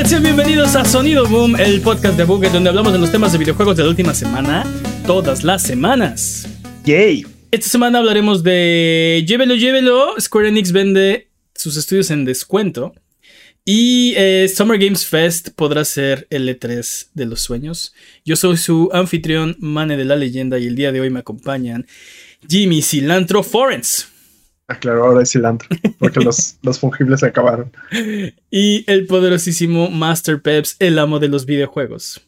Hola Buggets, bienvenidos a Sonido Boom, el podcast de Buget donde hablamos de los temas de videojuegos de la última semana, todas las semanas. Yay. Esta semana hablaremos de Llévelo, llévelo. Square Enix vende sus estudios en descuento. Y eh, Summer Games Fest podrá ser el E3 de los sueños. Yo soy su anfitrión, Mane de la Leyenda, y el día de hoy me acompañan Jimmy Cilantro Forens. Ah, claro, ahora es cilantro, porque los, los fungibles se acabaron. Y el poderosísimo Master Peps, el amo de los videojuegos.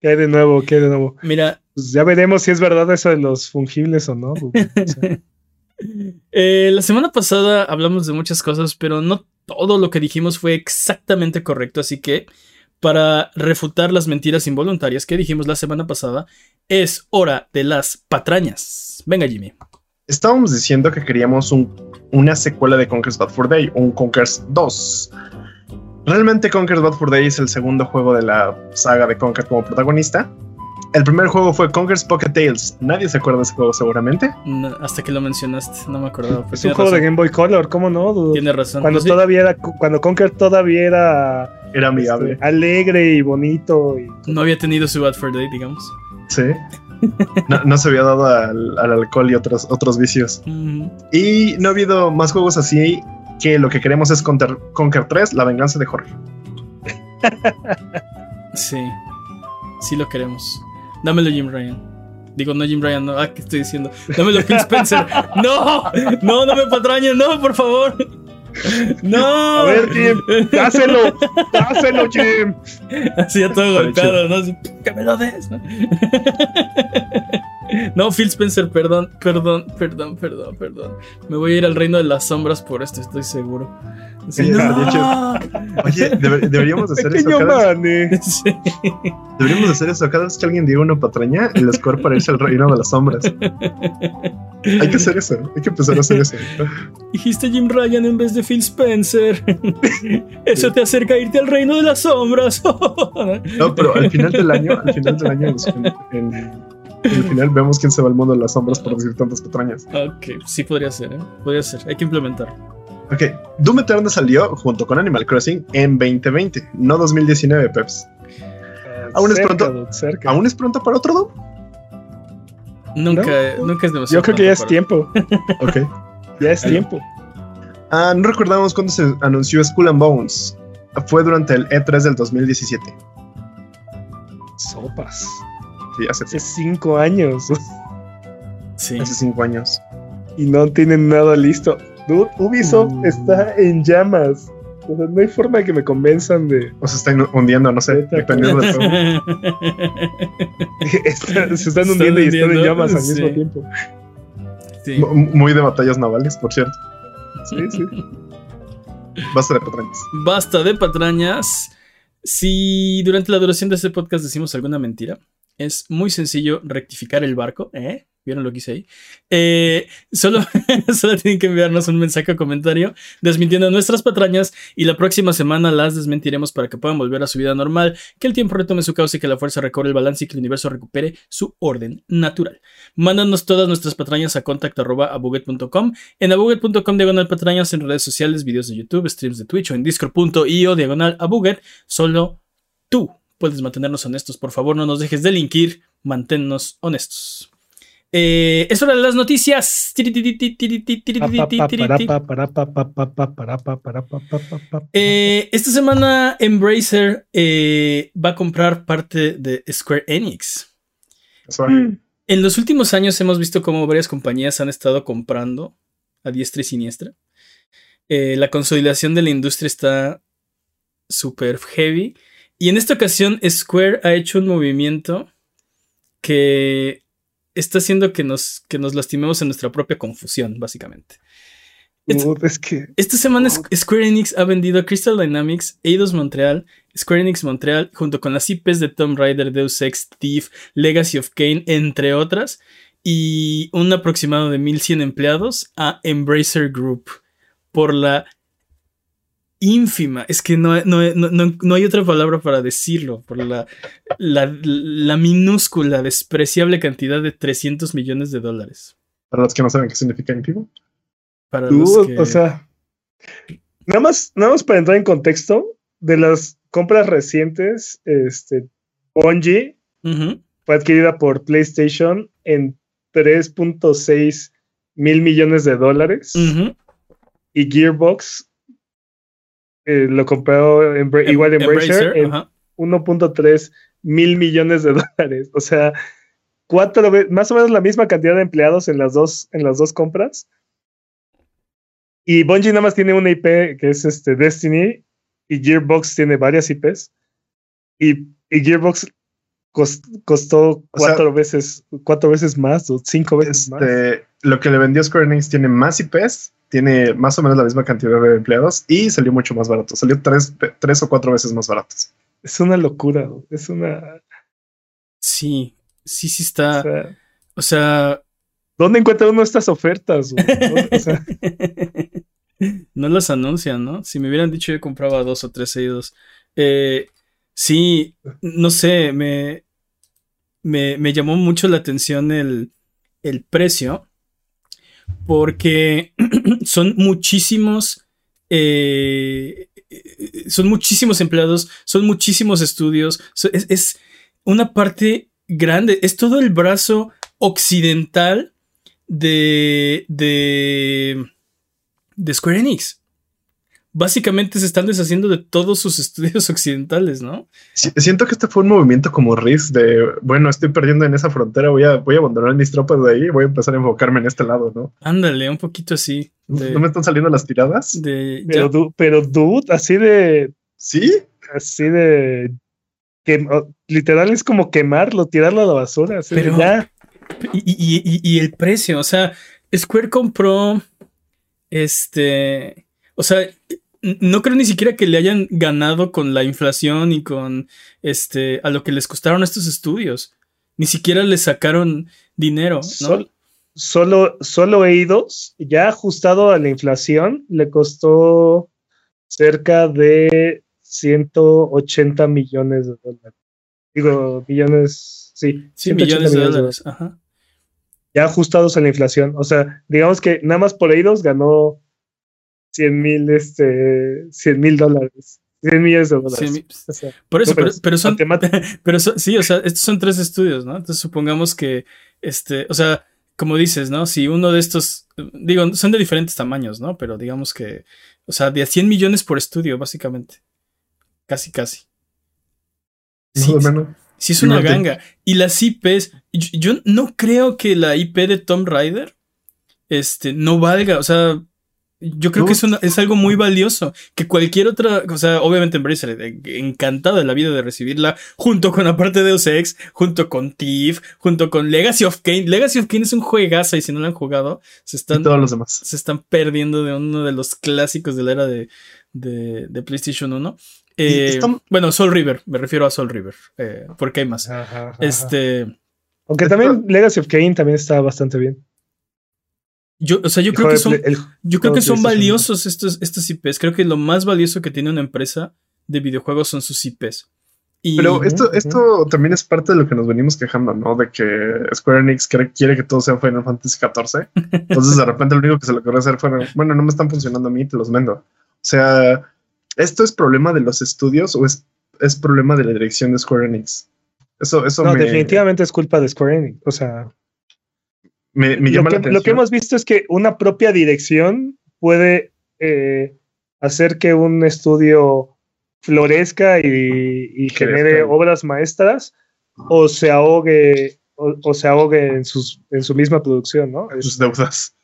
¿Qué hay de nuevo? ¿Qué hay de nuevo? Mira. Pues ya veremos si es verdad eso de los fungibles o no. Eh, la semana pasada hablamos de muchas cosas, pero no todo lo que dijimos fue exactamente correcto, así que para refutar las mentiras involuntarias que dijimos la semana pasada, es hora de las patrañas. Venga, Jimmy. Estábamos diciendo que queríamos una secuela de Conker's Bad for Day, un Conker's 2. Realmente Conker's Bad for Day es el segundo juego de la saga de Conker como protagonista, el primer juego fue Conker's Pocket Tales. Nadie se acuerda de ese juego, seguramente. hasta que lo mencionaste, no me acordaba. es un juego de Game Boy Color, ¿cómo no? Tiene razón. Cuando pues todavía era, cuando Conker todavía era. Era amigable. Este, alegre y bonito. no había tenido su Bad for Day, digamos. Sí. No, se había dado al, alcohol y otros, otros vicios. Y no ha habido más juegos así que lo que queremos es Conker, Conker 3, La venganza de Jorge. Sí, sí lo queremos. Dámelo Jim Ryan. Digo, no Jim Ryan, no. Ah, ¿qué estoy diciendo? Dámelo Phil Spencer. no, no, no me patrañen, no, por favor. No. A ver, Jim, dáselo, dáselo, Jim. Así ya todo golpeado, ¿no? que me lo des, ¿no? No, Phil Spencer, perdón, perdón, perdón, perdón, perdón. Me voy a ir al reino de las sombras por esto, estoy seguro. Oye, deberíamos hacer eso cada vez. Deberíamos hacer eso cada vez que alguien diga una patraña, el score para irse al reino de las sombras. Hay que hacer eso, hay que empezar a hacer eso. Dijiste Jim Ryan en vez de Phil Spencer. Eso te acerca a irte al reino de las sombras. No, pero al final del año, al final del año, en, al final vemos quién se va al mundo de las sombras por decir tantas patrañas. Ok, sí podría ser, ¿eh? Podría ser, hay que implementar. Ok, Doom Eternal salió junto con Animal Crossing en 2020, no 2019, Peps. Eh, ¿Aún, es pronto, ¿Aún es pronto para otro Doom? Nunca, nunca es demasiado. Yo creo que ya es tiempo. ok. Ya es tiempo. Ah, no recordamos cuándo se anunció Skull and Bones. Fue durante el E3 del 2017. Sopas. Sí, hace, cinco años. Sí. Hace cinco años. Y no tienen nada listo. Dude, Ubisoft mm. está en llamas. O sea, no hay forma de que me convenzan de. O se están hundiendo, no sé, dependiendo de todo. se están hundiendo y están en llamas al mismo tiempo. Sí. Muy de batallas navales, por cierto. Sí, sí. Basta de patrañas. Basta de patrañas. Si durante la duración de este podcast decimos alguna mentira, es muy sencillo rectificar el barco, ¿eh? ¿Vieron lo que hice ahí? Eh, solo, solo tienen que enviarnos un mensaje o comentario desmintiendo nuestras patrañas y la próxima semana las desmentiremos para que puedan volver a su vida normal, que el tiempo retome su causa y que la fuerza recobre el balance y que el universo recupere su orden natural. Mándanos todas nuestras patrañas a contact.abuget.com, en abuget.com diagonal patrañas en redes sociales, videos de YouTube, streams de Twitch o en discord.io diagonal abuget. Solo tú puedes mantenernos honestos. Por favor, no nos dejes delinquir, manténnos honestos. Eh, es hora de las noticias. esta semana Embracer eh, va a comprar parte de Square Enix. En los últimos años hemos visto cómo varias compañías han estado comprando a diestra y siniestra. Eh, la consolidación de la industria está súper heavy. Y en esta ocasión Square ha hecho un movimiento que está haciendo que nos, que nos lastimemos en nuestra propia confusión, básicamente. Esta, semana Square Enix ha vendido a Crystal Dynamics, Eidos Montreal, Square Enix Montreal, junto con las IPs de Tomb Raider, Deus Ex, Thief, Legacy of Kane, entre otras, y un aproximado de 1100 empleados a Embracer Group por la ínfima, es que no, no, hay otra palabra para decirlo, por la, la, minúscula, despreciable cantidad de 300 millones de dólares. Para los que no saben qué significa ínfimo. Para los que... O sea, nada más, nada más para entrar en contexto, de las compras recientes, este, Bungie fue adquirida por PlayStation en 3.6 mil millones de dólares. Y Gearbox eh, lo compró en, em, igual en Embracer, en 1.3 mil millones de dólares. O sea, cuatro veces, más o menos la misma cantidad de empleados en las dos, en las dos compras. Y Bungie nada más tiene una IP que es este Destiny y Gearbox tiene varias IPs. Y, Gearbox costó cuatro veces, cuatro veces más o cinco veces más. Este, lo que le vendió Square Enix tiene más IPs, tiene más o menos la misma cantidad de empleados y salió mucho más barato. Salió tres, tres o cuatro veces más barato. Es una locura, es una. Sí, sí, sí está. O sea. ¿Dónde encuentra uno estas ofertas? no las anuncian, ¿no? Si me hubieran dicho yo compraba dos o tres seguidos. Eh, sí, no sé, me, me, llamó mucho la atención el, el precio porque son muchísimos, eh, son muchísimos empleados, son muchísimos estudios, es, una parte grande, es todo el brazo occidental de, de, de Square Enix básicamente se están deshaciendo de todos sus estudios occidentales, ¿no? siento que este fue un movimiento como Riz de, bueno, estoy perdiendo en esa frontera, voy a, voy a abandonar mis tropas de ahí, voy a empezar a enfocarme en este lado, ¿no? Ándale, un poquito así. ¿No me están saliendo las tiradas? pero, pero, dude, así de... ¿Sí? Así de... Que, literal es como quemarlo, tirarlo a la basura. pero ya. y el precio, o sea, Square compró este... O sea, no creo ni siquiera que le hayan ganado con la inflación y con este a lo que les costaron estos estudios. Ni siquiera les sacaron dinero, ¿no? solo, solo Eidos, ya ajustado a la inflación, le costó cerca de 180 millones de dólares. Digo, millones, sí. Sí, millones de dólares. Ajá. Ya ajustados a la inflación. O sea, digamos que nada más por Eidos ganó 100 mil este, 100 mil dólares. 100 millones de dólares. por eso, pero, son, pero sí, o sea, estos son tres estudios, ¿no? Entonces supongamos que, este, o sea, como dices, ¿no? Si uno de estos, digo, son de diferentes tamaños, ¿no? Pero digamos que, o sea, de a 100 millones por estudio, básicamente. Casi, casi. Sí, sí es una ganga. Y las IPs, yo, no creo que la IP de Tom Rider, este, no valga, o sea, yo creo que es, es algo muy valioso. Que cualquier otra, o sea, obviamente Embracer eh, encantada de la vida de recibirla, junto con la parte de Deus Ex, junto con Thief, junto con Legacy of Kane. Legacy of Kane es un juegazo y si no lo han jugado, se están, todos los demás. Se están perdiendo de uno de los clásicos de la era de, de, PlayStation 1. Eh, bueno, Soul River, me refiero a Soul River, eh, porque hay más. Este. Aunque también Legacy of Kane también está bastante bien. Yo, o sea, yo creo que son, yo creo que son valiosos estos, estos IPs. Creo que lo más valioso que tiene una empresa de videojuegos son sus IPs. Pero esto, esto también es parte de lo que nos venimos quejando, ¿no? De que Square Enix quiere, que todo sea Final Fantasy XIV. Entonces, de repente, lo único que se le ocurre hacer fue, bueno, no me están funcionando a mí, te los vendo. O sea, ¿esto es problema de los estudios o es, es problema de la dirección de Square Enix? Eso, eso no, definitivamente es culpa de Square Enix. O sea, lo, que, hemos visto es que una propia dirección puede eh, hacer que un estudio florezca y, genere obras maestras o se ahogue o, se ahogue en, sus, en su misma producción, ¿no? Sus deudas.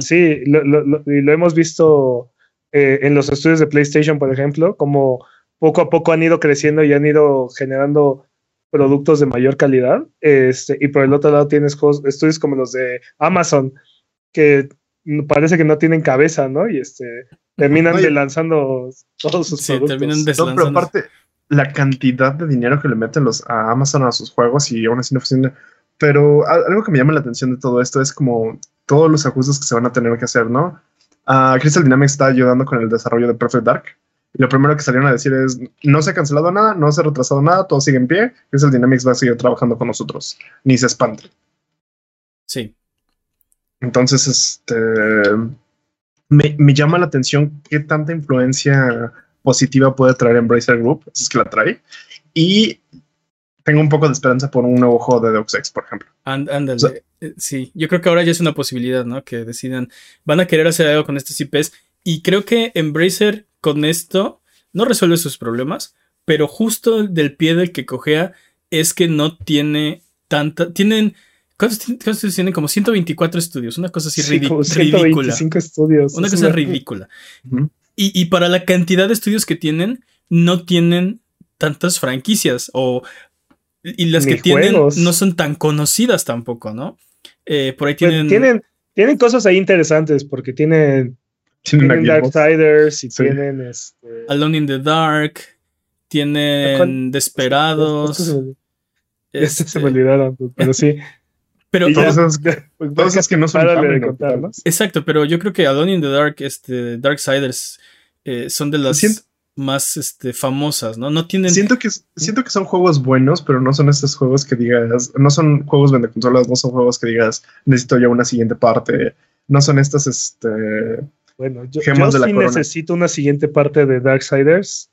Sí, lo, y lo hemos visto eh, en los estudios de PlayStation, por ejemplo, como poco a poco han ido creciendo y han ido generando productos de mayor calidad. Este, y por el otro lado tienes estudios como los de Amazon, que parece que no tienen cabeza, ¿no? Y este terminan lanzando todos sus sí, Terminan no, pero aparte, la cantidad de dinero que le meten los a Amazon a sus juegos y aún así no funciona. Pero algo que me llama la atención de todo esto es como todos los ajustes que se van a tener que hacer, ¿no? Uh, Crystal Dynamics está ayudando con el desarrollo de Perfect Dark lo primero que salieron a decir es, no se ha cancelado nada, no se ha retrasado nada, todo sigue en pie, el Dynamics va a seguir trabajando con nosotros, ni se espante. Sí. Entonces, este, me, llama la atención qué tanta influencia positiva puede traer Embracer Group, es que la trae. Y tengo un poco de esperanza por un nuevo juego de Deus Ex, por ejemplo. Ándale. Eh, sí, yo creo que ahora ya es una posibilidad, ¿no? Que decidan, van a querer hacer algo con estos IPs. Y creo que Embracer con esto no resuelve sus problemas, pero justo del pie del que cojea es que no tiene tanta. Tienen. ¿Cuántos, estudios tienen? Como 124 estudios. Una cosa así sí, ridícula. estudios. Una cosa ridícula. y, y, para la cantidad de estudios que tienen, no tienen tantas franquicias. O. Y las que tienen no son tan conocidas tampoco, ¿no? Eh, por ahí pues tienen. tienen. Tienen cosas ahí interesantes porque tienen. Tienen, Darksiders y tienen. Este... Alone in the Dark. Tienen Desperados. Este, se me olvidaron, pero sí. Pero todos, que no son Exacto, pero yo creo que Alone in the Dark, este, Darksiders, eh, son de las más este, famosas, ¿no? No tienen. Siento que, siento que son juegos buenos, pero no son estos juegos que digas. No son juegos vende consolas, no son juegos que digas necesito ya una siguiente parte. No son estas, este. Bueno, yo, yo sí necesito una siguiente parte de Darksiders.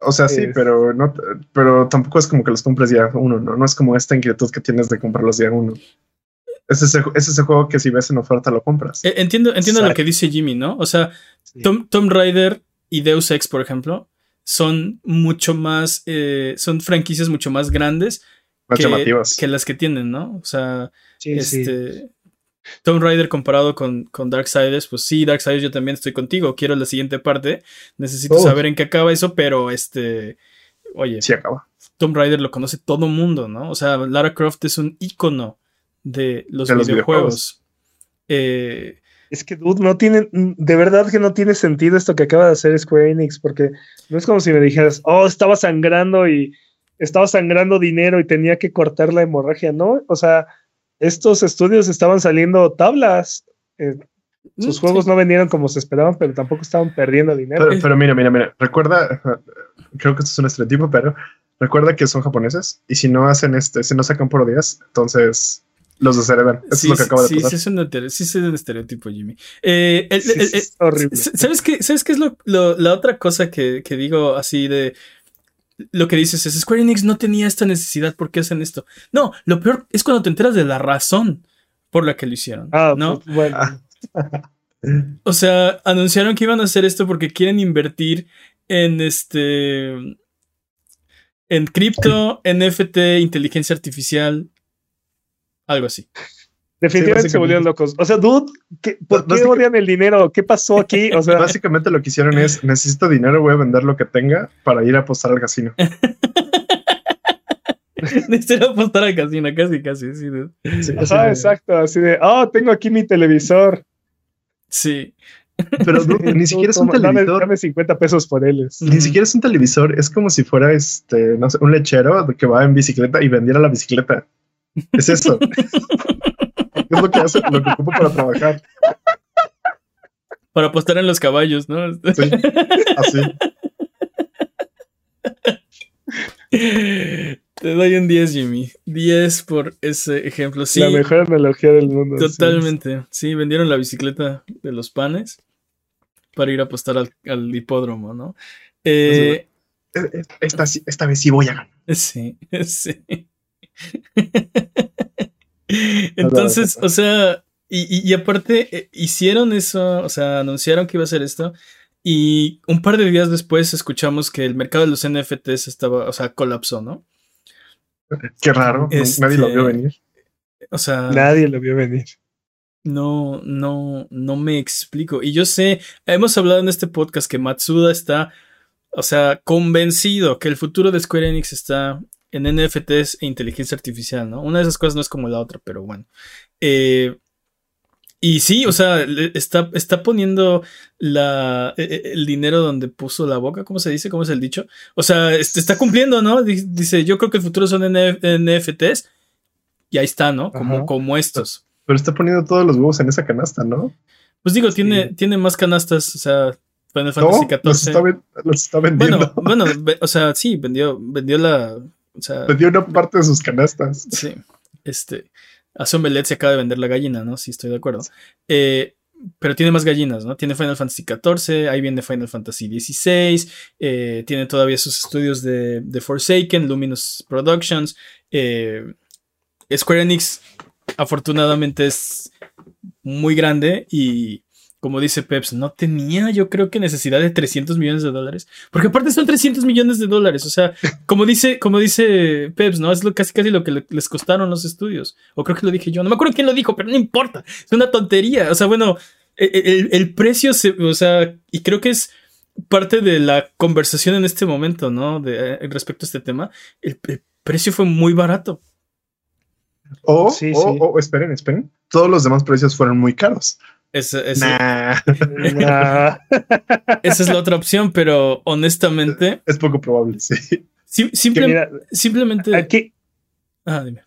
O sea, sí, pero no, pero tampoco es como que los compres día uno, ¿no? No es como esta inquietud que tienes de comprarlos día uno. Es ese, es ese juego que si ves en oferta lo compras. Eh, entiendo, entiendo lo que dice Jimmy, ¿no? O sea, Tom, Tom Raider y Deus Ex, por ejemplo, son mucho más, eh, son franquicias mucho más grandes que, que, las que tienen, ¿no? O sea, este, Tomb Raider comparado con, con Darksiders, pues sí, Darksiders yo también estoy contigo, quiero la siguiente parte, necesito oh. saber en qué acaba eso, pero este, oye, sí acaba. Tomb Raider lo conoce todo mundo, ¿no? O sea, Lara Croft es un icono de los videojuegos. Eh, es que, dude, no tiene, de verdad que no tiene sentido esto que acaba de hacer Square Enix, porque no es como si me dijeras, oh, estaba sangrando y estaba sangrando dinero y tenía que cortar la hemorragia, ¿no? O sea, estos estudios estaban saliendo tablas. Eh, sus mm, juegos no vendieron como se esperaban, pero tampoco estaban perdiendo dinero. Pero, mira, mira, mira, recuerda, creo que esto es un estereotipo, pero recuerda que son japoneses y si no hacen este, si no sacan por días, entonces los desheredan. Eso es lo que acaba de pasar. Sí, sí, es un, estereotipo, Jimmy. Eh, es horrible. ¿Sabes qué, ¿Sabes qué es lo, la otra cosa que, que digo así de lo que dices es Square Enix no tenía esta necesidad, ¿por qué hacen esto? No, lo peor es cuando te enteras de la razón por la que lo hicieron. Ah, ¿no? Pues, bueno. O sea, anunciaron que iban a hacer esto porque quieren invertir en este en cripto, NFT, inteligencia artificial, algo así. Definitivamente se volvieron locos. O sea, dude, ¿por qué odian el dinero? ¿Qué pasó aquí? O sea, básicamente lo que hicieron es: necesito dinero, voy a vender lo que tenga para ir a apostar al casino. necesito apostar al casino, casi, casi. Sí, exacto. Así de, oh, tengo aquí mi televisor. Sí. Pero ni siquiera es un televisor. Dame, 50 pesos por él. Ni siquiera es un televisor. Es como si fuera este, no sé, un lechero que va en bicicleta y vendiera la bicicleta. Es eso. es lo que hace, lo que ocupo para trabajar. Para apostar en los caballos, ¿no? Sí, así. Te doy un 10, Jimmy. 10 por ese ejemplo. Sí, la mejor analogía del mundo. Totalmente. Sí. vendieron la bicicleta de los panes para ir a apostar al, hipódromo, ¿no? Eh, esta, esta vez sí voy a ganar. Sí, sí. Entonces, o sea, y, aparte eh, hicieron eso, o sea, anunciaron que iba a hacer esto. Y un par de días después escuchamos que el mercado de los NFTs estaba, o sea, colapsó, ¿no? Qué raro, nadie lo vio este, venir. O sea, nadie lo vio venir. No, no, no me explico. Y yo sé, hemos hablado en este podcast que Matsuda está, o sea, convencido que el futuro de Square Enix está en NFTs e inteligencia artificial, ¿no? Una de esas cosas no es como la otra, pero bueno. Eh, y sí, o sea, está, está poniendo la, e, e, el dinero donde puso la boca, ¿cómo se dice? ¿Cómo es el dicho? O sea, está cumpliendo, ¿no? Dice, yo creo que el futuro son NFTs y ahí está, ¿no? Como, como estos. Pero está poniendo todos los huevos en esa canasta, ¿no? Pues digo, tiene, tiene más canastas, o sea, Final Fantasy XIV. Los está, los está vendiendo. Bueno, bueno, o sea, sí, vendió, vendió la, o sea, dio una parte de sus canastas. Sí. Este. Hace un se acaba de vender la gallina, ¿no? Sí, estoy de acuerdo. Eh, pero tiene más gallinas, ¿no? Tiene Final Fantasy XIV, ahí viene Final Fantasy XVI, eh, tiene todavía sus estudios de, de Forsaken, Luminous Productions. Eh, Square Enix, afortunadamente, es muy grande y como dice Peps, no tenía yo creo que necesidad de 300 millones de dólares. Porque aparte son 300 millones de dólares. O sea, como dice, como dice Peps, ¿no? Es lo, casi casi lo que les costaron los estudios. O creo que lo dije yo. No me acuerdo quién lo dijo, pero no importa. Es una tontería. O sea, bueno, e, e, el, precio, se, o sea, y creo que es parte de la conversación en este momento, ¿no? De, eh, respecto a este tema. El, precio fue muy barato. O, sí, o esperen, esperen. Todos los demás precios fueron muy caros. Esa, esa es la otra opción, pero honestamente. Es poco probable, sí. simplemente. Aquí. Ah, dime.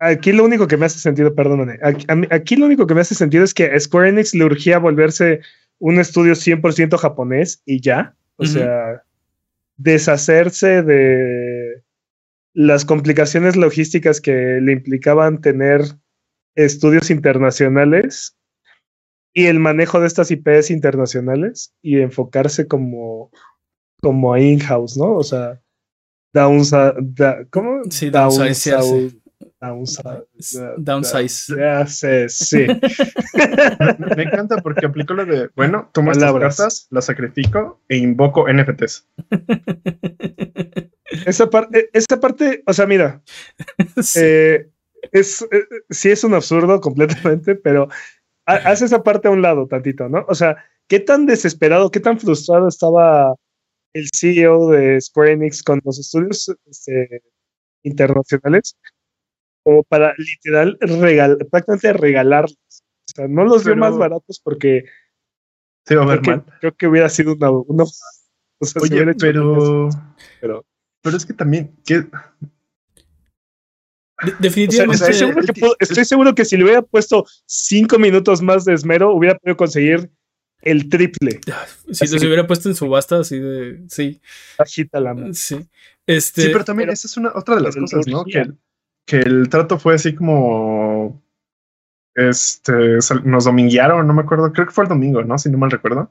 Aquí lo único que me hace sentido, perdóname. Aquí, lo único que me hace sentido es que a Square Enix le urgía volverse un estudio 100% japonés y ya. O sea, deshacerse de las complicaciones logísticas que le implicaban tener estudios internacionales y el manejo de estas IPs internacionales y enfocarse como, como a in-house, ¿no? O sea, downsize, ¿cómo? Sí, downsize. Downsize. Ya sé, sí. me, encanta porque aplicó lo de, bueno, tomo estas cartas, las sacrifico e invoco NFTs. Esa parte, esa parte, o sea, mira, eh, es, eh, sí es un absurdo completamente, pero haz esa parte a un lado tantito, ¿no? O sea, ¿qué tan desesperado, qué tan frustrado estaba el CEO de Square Enix con los estudios este, internacionales como para literal regal, prácticamente regalarlos? O sea, no los dio más baratos porque se va a ver mal. Creo que hubiera sido una, o sea, Oye, pero, pero, pero es que también, ¿qué, definitivamente. estoy, seguro que, si le hubiera puesto cinco minutos más de esmero, hubiera podido conseguir el triple. Si se hubiera puesto en subasta, así de. Sí. Agita la mano. Sí. Este, sí, pero también esa es una otra de las cosas, ¿no? Que, que el trato fue así como. Este. Nos dominguearon, no me acuerdo. Creo que fue el domingo, ¿no? Si no mal recuerdo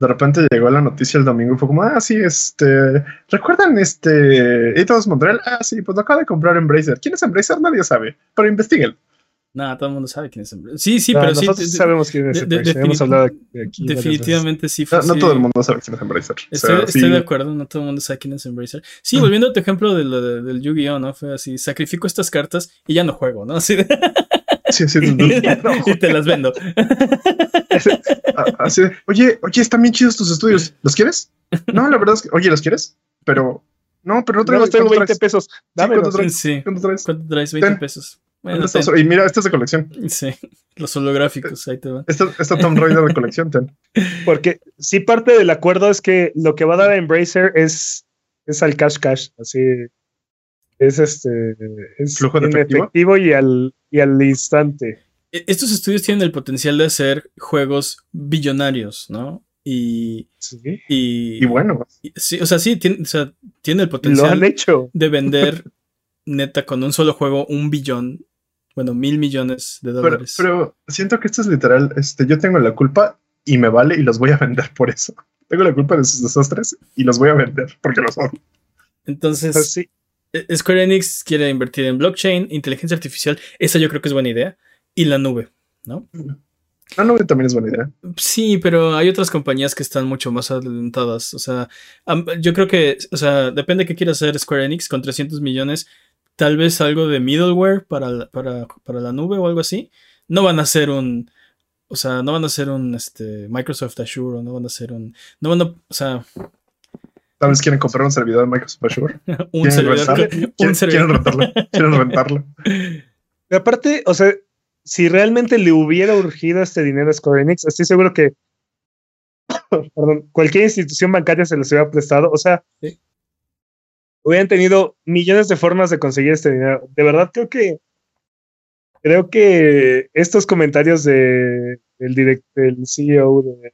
de repente llegó la noticia el domingo y fue como, ah, sí, este, ¿recuerdan este Eidos Montreal? Ah, sí, pues lo acaba de comprar Embracer. ¿Quién es Embracer? Nadie sabe, pero investiguen. No, todo el mundo sabe quién es Embracer. Sí, sí, pero nosotros sí. sabemos quién es Embracer. Hemos hablado aquí Definitivamente sí. Fue, no, no, todo el mundo sabe quién es Embracer. Estoy, de acuerdo, no todo el mundo sabe quién es Embracer. Sí, volviendo a tu ejemplo de lo del Yu-Gi-Oh, ¿no? Fue así, sacrifico estas cartas y ya no juego, ¿no? Así de... Sí, sí, y te las vendo. Así, oye, oye, están bien chidos tus estudios. ¿Los quieres? No, la verdad es que, oye, ¿los quieres? Pero, no, pero no traigo. tengo 20 pesos. Dame, ¿cuánto traes? Sí. ¿Cuánto traes? ¿Cuánto traes? 20 pesos. Bueno, y mira, esta es de colección. Sí, los holográficos, ahí te van. Esta, esta Tomb Raider de colección, ten. Porque sí, parte del acuerdo es que lo que va a dar a Embracer es, es al cash cash, así es este es flujo de efectivo, y al y al instante. E, estos estudios tienen el potencial de hacer juegos billonarios, ¿no? Y, y, bueno. sí, o sea, sí, tiene, o sea, tiene el potencial de vender neta con un solo juego un billón, bueno, mil millones de dólares. Pero, siento que esto es literal, este, yo tengo la culpa y me vale y los voy a vender por eso. Tengo la culpa de sus desastres y los voy a vender porque lo son. Entonces, pues sí. E-, Square Enix quiere invertir en blockchain, inteligencia artificial, esa yo creo que es buena idea, y la nube, ¿no? La nube también es buena idea. Sí, pero hay otras compañías que están mucho más adelantadas. O sea, yo creo que, o sea, depende de qué quiera hacer Square Enix con 300 millones. Tal vez algo de middleware para, para, para la nube o algo así. No van a hacer un, o sea, no van a hacer un este, Microsoft Azure o no van a hacer un, no van a, o sea, Tal vez quieren comprar un servidor de Microsoft Azure. un servidor. un servidor. rentarlo. quieren rentarlo. Y aparte, o sea, si realmente le hubiera urgido este dinero a Square Enix, estoy seguro que perdón, cualquier institución bancaria se los hubiera prestado. O sea, hubieran tenido millones de formas de conseguir este dinero. De verdad, creo que creo que estos comentarios de, del, direct, del CEO de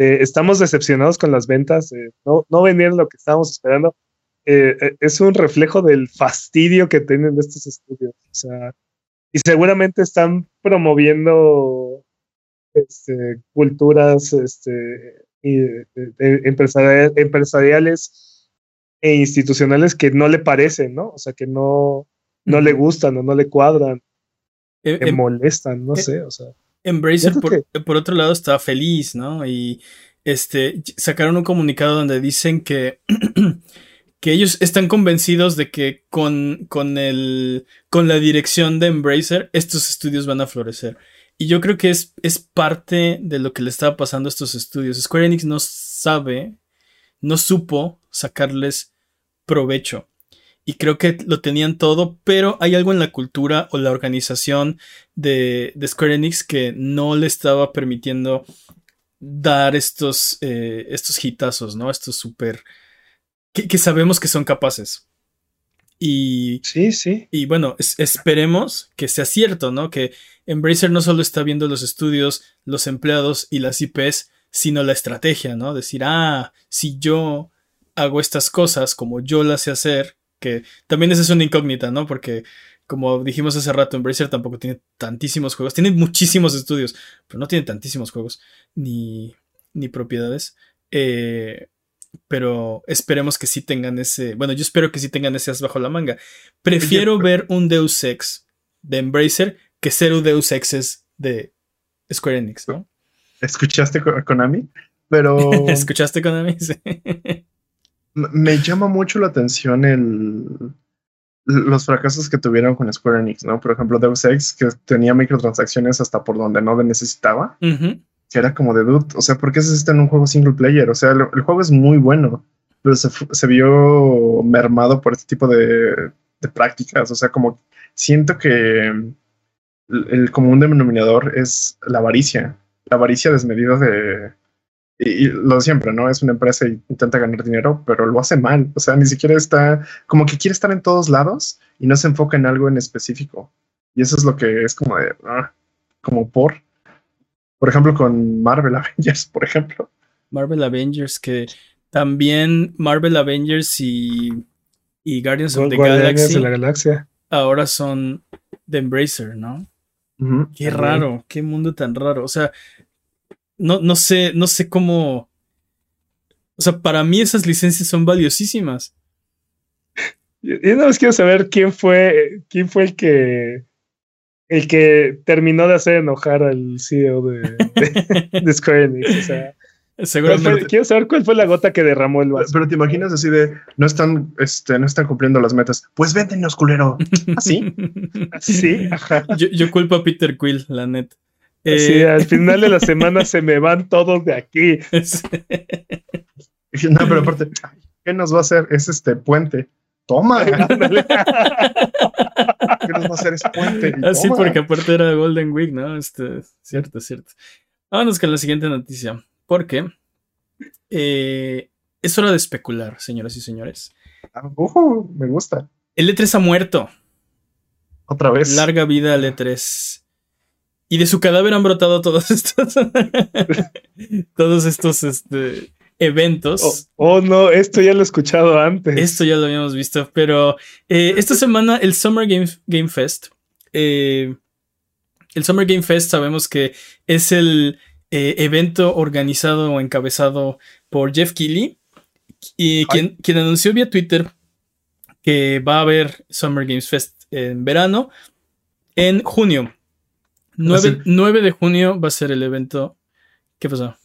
estamos decepcionados con las ventas, no, no vendieron lo que estábamos esperando. Eh, eh, es un reflejo del fastidio que tienen estos estudios. O sea, y seguramente están promoviendo este, culturas este, empresariales e institucionales que no le parecen, ¿no? O sea, que no, no le gustan o no le cuadran, eh, que molestan, no eh, sé, o sea. Embracer, por, por, otro lado, está feliz, ¿no? Y este, sacaron un comunicado donde dicen que, que ellos están convencidos de que con, con, el, con la dirección de Embracer, estos estudios van a florecer. Y yo creo que es, es parte de lo que le estaba pasando a estos estudios. Square Enix no sabe, no supo sacarles provecho. Y creo que lo tenían todo, pero hay algo en la cultura o la organización de, de Square Enix que no le estaba permitiendo dar estos, eh, estos hitazos, ¿no? Estos súper... Que, sabemos que son capaces. Y, sí, sí. Y bueno, esperemos que sea cierto, ¿no? Que Embracer no solo está viendo los estudios, los empleados y las IPs, sino la estrategia, ¿no? Decir, ah, si yo hago estas cosas como yo las sé hacer, que también esa es una incógnita, ¿no? Porque como dijimos hace rato, Embracer tampoco tiene tantísimos juegos. Tiene muchísimos estudios, pero no tiene tantísimos juegos ni, ni propiedades. Eh, pero esperemos que sí tengan ese. Bueno, yo espero que sí tengan ese as bajo la manga. Prefiero ver un Deus Ex de Embracer que ser un Deus Ex de Square Enix, ¿no? ¿Escuchaste Konami? Pero. ¿Escuchaste Konami? Sí. Me llama mucho la atención el los fracasos que tuvieron con Square Enix, ¿no? Por ejemplo, Deus Ex, que tenía microtransacciones hasta por donde no necesitaba, que era como de dude, o sea, ¿por qué se está en un juego single player? O sea, el, juego es muy bueno, pero se, vio mermado por este tipo de, prácticas, o sea, como siento que el, el común denominador es la avaricia, la avaricia desmedida de, y, lo de siempre, ¿no? Es una empresa y intenta ganar dinero, pero lo hace mal. O sea, ni siquiera está, como que quiere estar en todos lados y no se enfoca en algo en específico. Y eso es lo que es como de, ah, como por, por ejemplo, con Marvel Avengers, por ejemplo. Marvel Avengers, que también Marvel Avengers y, y Guardians of the Galaxy. De la Galaxia. Ahora son de Embracer, ¿no? Qué raro, qué mundo tan raro. O sea, no, no sé, no sé cómo. O sea, para mí esas licencias son valiosísimas. Yo, no más quiero saber quién fue, quién fue el que el que terminó de hacer enojar al CEO de, de, Square Enix. O sea, Seguramente. quiero saber cuál fue la gota que derramó el vaso. Pero te imaginas así de no están, este, no están cumpliendo las metas. Pues véndenos, culero. Así. Así. Ajá. Yo, yo culpo a Peter Quill, la Sí, eh, al final de la semana se me van todos de aquí. No, pero aparte, ¿qué nos va a hacer? Es este puente. Toma. ¿Qué nos va a hacer ese puente? Ah, sí, porque aparte era Golden Week, ¿no? Este, cierto, cierto. Vámonos con la siguiente noticia. Porque eh, es hora de especular, señoras y señores. Uh, me gusta. El E3 ha muerto. Otra vez. Larga vida al E3. Y de su cadáver han brotado todos estos. todos estos este, eventos. Oh, oh, no, esto ya lo he escuchado antes. Esto ya lo habíamos visto. Pero eh, esta semana, el Summer Game, Game Fest. Eh, el Summer Game Fest sabemos que es el eh, evento organizado o encabezado por Jeff Keighley. Y quien, quien anunció vía Twitter que va a haber Summer Games Fest en verano en junio. 9, de junio va a ser el evento. ¿Qué pasó?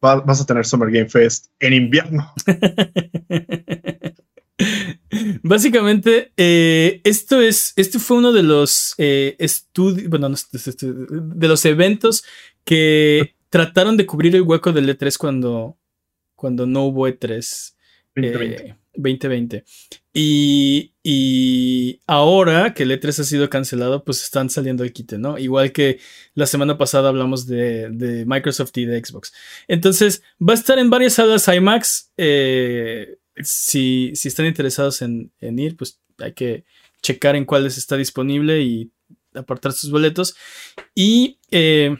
vas a tener Summer Game Fest en invierno. Básicamente, eh, esto es. Este fue uno de los eh, estudios. Bueno, de los eventos que trataron de cubrir el hueco del E3 cuando, cuando no hubo E3. 2020. Y, ahora que el E3 ha sido cancelado, pues están saliendo el quite, ¿no? Igual que la semana pasada hablamos de, Microsoft y de Xbox. Entonces, va a estar en varias salas IMAX. Eh, si, si, están interesados en, ir, pues hay que checar en cuáles está disponible y apartar sus boletos. Y eh,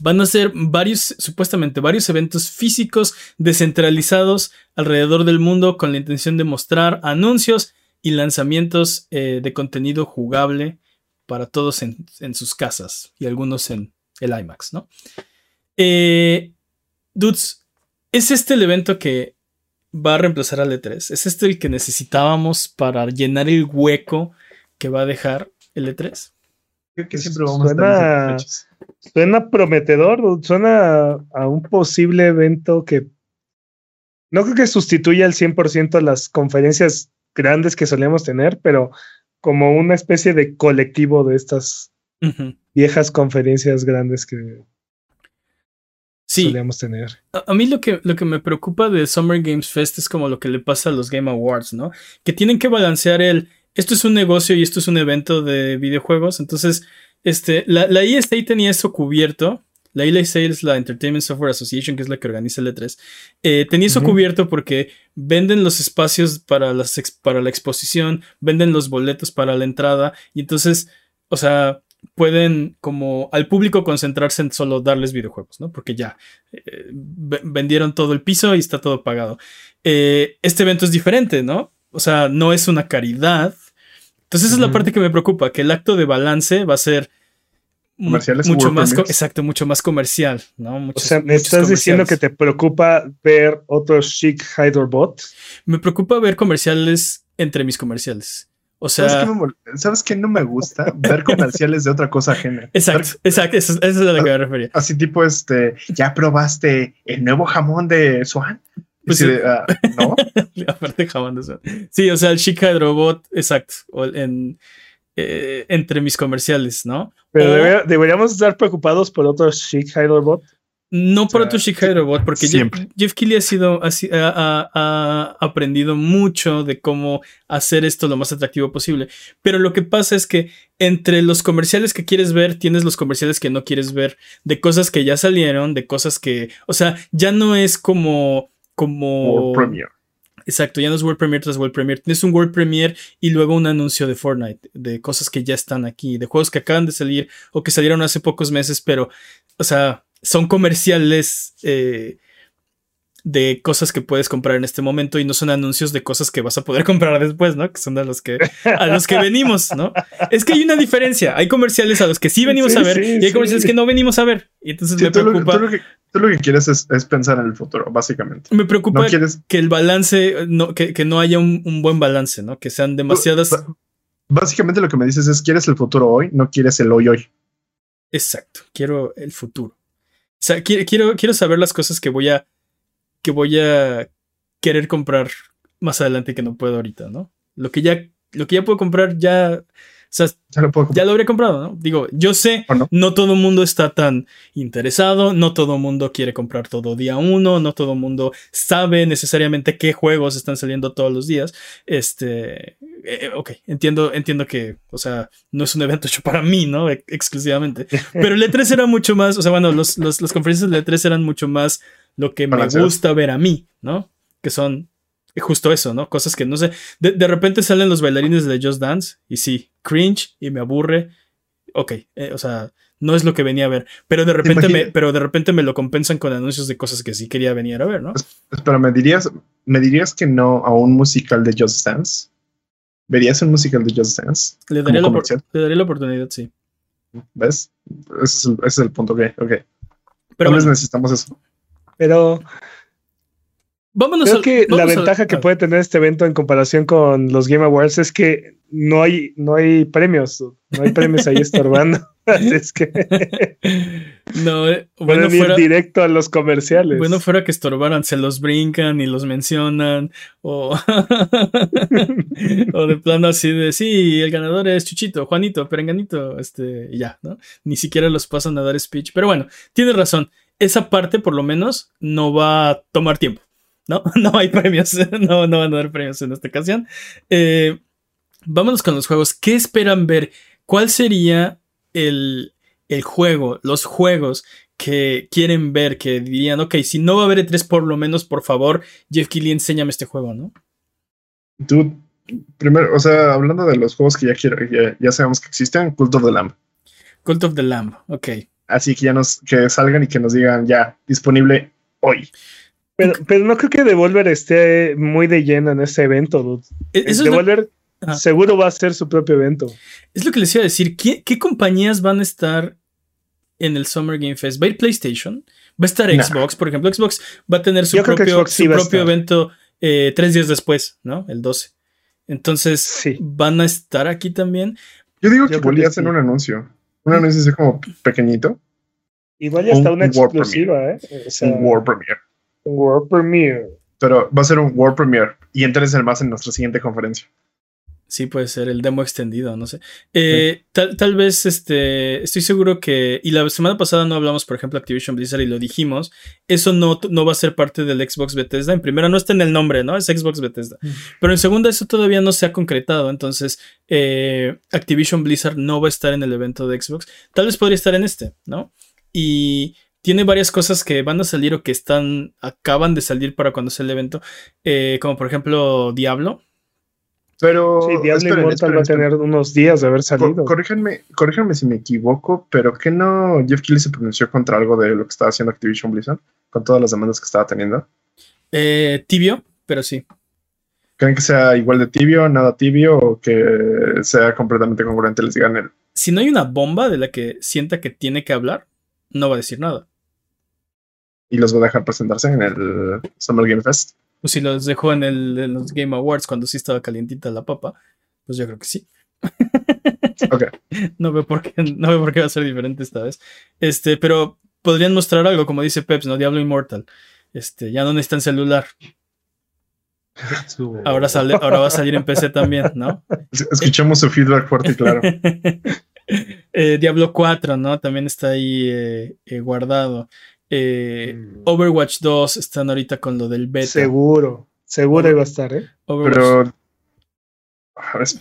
Van a ser varios, supuestamente varios eventos físicos descentralizados alrededor del mundo con la intención de mostrar anuncios y lanzamientos eh, de contenido jugable para todos en, sus casas y algunos en el IMAX, ¿no? Eh, dudes, ¿es este el evento que va a reemplazar al E3? ¿Es este el que necesitábamos para llenar el hueco que va a dejar el E3? Creo que siempre vamos suena, a Suena prometedor, suena a un posible evento que no creo que sustituya al 100% las conferencias grandes que solíamos tener, pero como una especie de colectivo de estas viejas conferencias grandes que solíamos tener. A, mí lo que, lo que me preocupa de Summer Games Fest es como lo que le pasa a los Game Awards, ¿no? Que tienen que balancear el, esto es un negocio y esto es un evento de videojuegos, entonces, este, la, la ESA tenía eso cubierto, la ESA es la Entertainment Software Association, que es la que organiza el E3. Eh, tenía eso cubierto porque venden los espacios para, las para la exposición, venden los boletos para la entrada, y entonces, o sea, pueden como al público concentrarse en solo darles videojuegos, ¿no? Porque ya eh, vendieron todo el piso y está todo pagado. Eh, este evento es diferente, ¿no? O sea, no es una caridad. Entonces esa es la parte que me preocupa, que el acto de balance va a ser mucho más exacto, mucho más comercial, ¿no? o sea, me estás diciendo que te preocupa ver otros chic Hydrobot. Me preocupa ver comerciales entre mis comerciales. O sea, ¿sabes qué, no me gusta? Ver comerciales de otra cosa ajena. Exacto, exacto, eso, es a lo que me refería. Así tipo, este, ¿ya probaste el nuevo jamón de Swan? Pues ah, ¿No? Aparte de Swan. Sí, o sea, el Chic Hydrobot, exacto, en, eh, entre mis comerciales, ¿no? Pero deberíamos estar preocupados por otros Chic Hydrobot. No por otro Chic Robot, porque Jeff, Jeff, Keighley ha sido ha, aprendido mucho de cómo hacer esto lo más atractivo posible. Pero lo que pasa es que entre los comerciales que quieres ver, tienes los comerciales que no quieres ver, de cosas que ya salieron, de cosas que, o sea, ya no es como como World Premiere. Exacto, ya no es World Premiere tras World Premiere. Tienes un World Premiere y luego un anuncio de Fortnite, de cosas que ya están aquí, de juegos que acaban de salir o que salieron hace pocos meses, pero, o sea, son comerciales eh, de cosas que puedes comprar en este momento y no son anuncios de cosas que vas a poder comprar después, ¿no? Que son a los que, a los que venimos, ¿no? Es que hay una diferencia. Hay comerciales a los que sí venimos a ver y hay comerciales que no venimos a ver. Y entonces me preocupa. Tú lo, que, tú lo, que, quieres es, pensar en el futuro, básicamente. Me preocupa que el balance, no, que, no haya un, buen balance, ¿no? Que sean demasiadas. Básicamente lo que me dices es: quieres el futuro hoy, no quieres el hoy hoy. Exacto, quiero el futuro. O sea, quiero, quiero saber las cosas que voy a. que voy a querer comprar más adelante que no puedo ahorita, ¿no? Lo que ya. Lo que ya puedo comprar ya o sea, ya lo, habría comprado, ¿no? Digo, yo sé, no? todo el mundo está tan interesado, no todo el mundo quiere comprar todo día uno, no todo el mundo sabe necesariamente qué juegos están saliendo todos los días. Este, eh, ok, entiendo, entiendo que, o sea, no es un evento hecho para mí, ¿no? exclusivamente. Pero el E3 era mucho más, o sea, bueno, los, las conferencias del E3 eran mucho más lo que me gusta ver a mí, ¿no? Que son justo eso, ¿no? Cosas que no sé. De, repente salen los bailarines de Just Dance y sí, cringe y me aburre. Ok, eh, o sea, no es lo que venía a ver. Pero de repente me, pero de repente me lo compensan con anuncios de cosas que sí quería venir a ver, ¿no? Pero me dirías, me dirías que no a un musical de Just Dance. ¿Verías un musical de Just Dance? Le daría, la, la, oportunidad, sí. ¿Ves? Ese es el, punto que, ok. Pero necesitamos eso. Pero Creo que la ventaja que puede tener este evento en comparación con los Game Awards es que no hay, no hay premios, no hay premios ahí estorbando. es que no, eh, bueno, fuera, directo a los comerciales. Bueno, fuera que estorbaran, se los brincan y los mencionan, o, o de plano así de sí, el ganador es Chuchito, Juanito, Perenganito, este, y ya, ¿no? Ni siquiera los pasan a dar speech. Pero bueno, tienes razón. Esa parte, por lo menos, no va a tomar tiempo. No, no hay premios. No, no van a dar premios en esta ocasión. Eh, vámonos con los juegos. ¿Qué esperan ver? ¿Cuál sería el, el juego, los juegos que quieren ver, que dirían, ok, si no va a haber E3, por lo menos, por favor, Jeff Keighley, enséñame este juego, ¿no? Tú, primero, o sea, hablando de los juegos que ya, quiero, ya, sabemos que existen, Cult of the Lamb. Cult of the Lamb, ok. Así que ya nos, que salgan y que nos digan ya, disponible hoy. Pero, pero no creo que Devolver esté muy de lleno en ese evento, dude. E-, Devolver seguro va a ser su propio evento. Es lo que les iba a decir. ¿Qué, compañías van a estar en el Summer Game Fest? ¿Va a ir PlayStation? ¿Va a estar Xbox? Por ejemplo, Xbox va a tener su propio, su propio evento eh, tres días después, ¿no? El 12. Entonces, ¿van a estar aquí también? Yo digo que volví a hacer un anuncio. Un anuncio así como pequeñito. Igual ya está una exclusiva, ¿eh? un War Premiere. Un War Premiere. Pero va a ser un War Premiere. Y el más en nuestra siguiente conferencia. Sí, puede ser el demo extendido, no sé. Eh, tal, vez, este, estoy seguro que, y la semana pasada no hablamos, por ejemplo, Activision Blizzard y lo dijimos, eso no, no va a ser parte del Xbox Bethesda. En primera no está en el nombre, ¿no? Es Xbox Bethesda. Pero en segunda eso todavía no se ha concretado, entonces eh, Activision Blizzard no va a estar en el evento de Xbox. Tal vez podría estar en este, ¿no? Y tiene varias cosas que van a salir o que están, acaban de salir para cuando sea el evento, eh, como por ejemplo Diablo pero. Sí, Diablo Immortal va a tener unos días de haber salido. corríjanme, si me equivoco, pero que no Jeff Keighley se pronunció contra algo de lo que estaba haciendo Activision Blizzard con todas las demandas que estaba teniendo. Eh, tibio, pero sí. ¿Creen que sea igual de tibio, nada tibio o que sea completamente congruente? Les digan él. Si no hay una bomba de la que sienta que tiene que hablar, no va a decir nada. ¿Y los va a dejar presentarse en el Summer Game Fest? Pues si los dejó en, el, en los Game Awards cuando sí estaba calientita la papa, pues yo creo que sí. no, veo por qué, no veo por qué va a ser diferente esta vez. Este, pero podrían mostrar algo, como dice Peps, ¿no? Diablo Immortal. Este, ya no necesitan celular. Ahora, sale, ahora va a salir en PC también, ¿no? Escuchamos su feedback fuerte y claro. Eh, Diablo 4, ¿no? También está ahí eh, eh, guardado. Eh, mm. Overwatch 2 están ahorita con lo del beta. Seguro, seguro iba a estar, ¿eh? Pero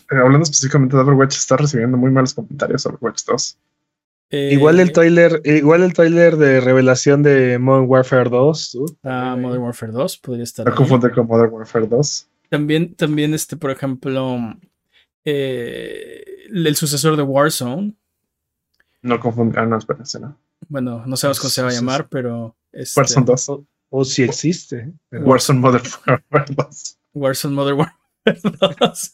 hablando específicamente de Overwatch, está recibiendo muy malos comentarios Overwatch 2. Eh, igual el trailer, igual el trailer de revelación de Modern Warfare 2. ah, Modern Warfare 2 podría estar. No confunde con Modern Warfare 2. También, también este, por ejemplo, eh, el sucesor de Warzone. No confunde, ah, no, espérense, no. Bueno, no sabemos cómo se va a llamar, pero. Este, Warzone 2. O, si existe. Warzone Modern Warfare 2. Warzone Modern Warfare 2.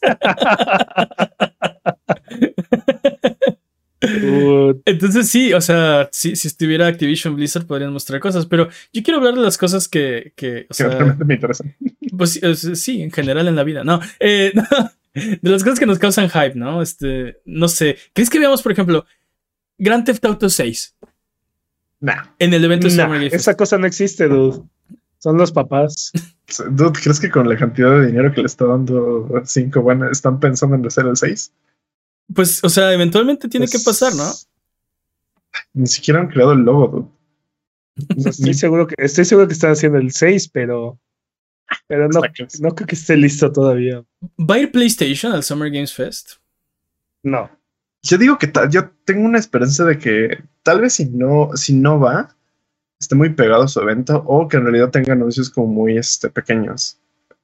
Entonces sí, o sea, si, si, estuviera Activision Blizzard podrían mostrar cosas, pero yo quiero hablar de las cosas que, que, o sea, realmente me interesan. Pues sí, en general en la vida, no, eh, no, de las cosas que nos causan hype, ¿no? Este, no sé, ¿crees que veamos, por ejemplo, Grand Theft Auto 6? En el evento Esa cosa no existe, dude. Son los papás. Dude, ¿crees que con la cantidad de dinero que le está dando 5 bueno, están pensando en hacer el 6? Pues, o sea, eventualmente tiene que pasar, ¿no? Ni siquiera han creado el logo, dude. estoy seguro que estoy seguro que están haciendo el 6, pero pero no, no creo que esté listo todavía. ¿Va a ir PlayStation al Summer Games Fest? No. Yo digo que yo tengo una esperanza de que tal vez si no, si no va, esté muy pegado a su evento o que en realidad tenga anuncios como muy este, pequeños.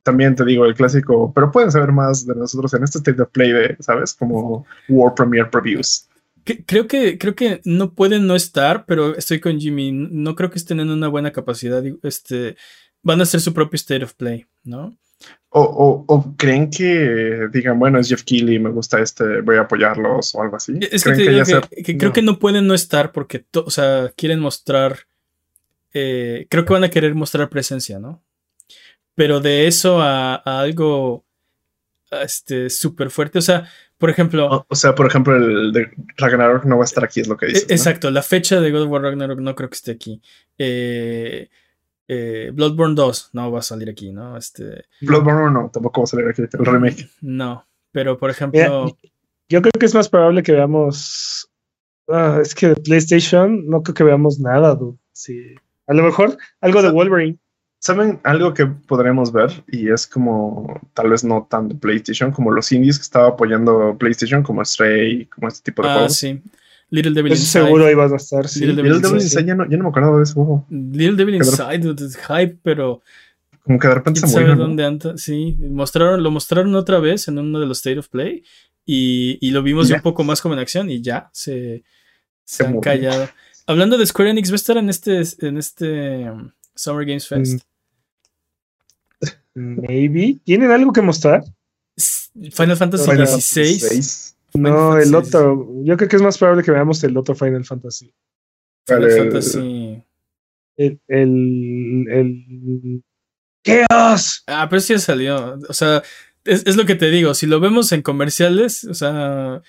También te digo el clásico, pero pueden saber más de nosotros en este State of Play de, ¿sabes? Como War Premiere Previews. Creo que, creo que no pueden no estar, pero estoy con Jimmy. No creo que estén en una buena capacidad. Este, van a hacer su propio State of Play, ¿no? O, creen que digan, bueno, es Jeff Keighley, me gusta este, voy a apoyarlos o algo así. Es que, creo que no pueden no estar porque, o sea, quieren mostrar, eh, creo que van a querer mostrar presencia, ¿no? Pero de eso a, algo este súper fuerte, o sea, por ejemplo... O, sea, por ejemplo, el de Ragnarok no va a estar aquí, es lo que dice. Exacto, la fecha de God of War Ragnarok no creo que esté aquí. Eh, eh, Bloodborne 2 no va a salir aquí, ¿no? Este, Bloodborne no, tampoco va a salir aquí, el remake. No, pero por ejemplo... yo creo que es más probable que veamos... Ah, es que de PlayStation no creo que veamos nada, dude. Sí. A lo mejor algo de Wolverine. ¿Saben algo que podremos ver? Y es como, tal vez no tan de PlayStation, como los indies que estaba apoyando PlayStation, como Stray, como este tipo de ah, juegos. Sí. Little Devil Inside. seguro ibas a estar, sí. Little Devil, Inside, ya, no, no, me acuerdo de ese juego. Little Devil Inside, es hype, pero... Como que de repente se murió. dónde anda? Sí, mostraron, lo mostraron otra vez en uno de los State of Play y, y lo vimos un poco más como en acción y ya se, se, han callado. Hablando de Square Enix, ¿va a estar en este, en este um, Summer Games Fest? Maybe. ¿Tienen algo que mostrar? Final Fantasy XVI. No, el otro. Yo creo que es más probable que veamos el otro Final Fantasy. Final Fantasy. El, el, el, ¡Chaos! Ah, pero sí salió. O sea, es, es, lo que te digo. Si lo vemos en comerciales, o sea,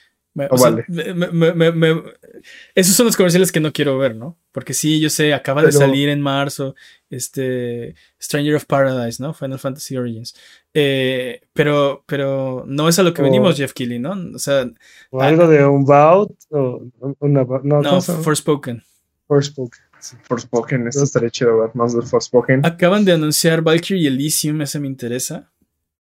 esos son los comerciales que no quiero ver, ¿no? Porque sí, yo sé, acaba de salir en marzo este Stranger of Paradise, ¿no? Final Fantasy Origins. Eh, pero, pero no es a lo que venimos, Jeff Keighley, ¿no? O sea. algo de un bout o una, no, no Forspoken. Forspoken. Forspoken, esto estaría chido ver más de Forspoken. Acaban de anunciar Valkyrie Elysium, ese me interesa.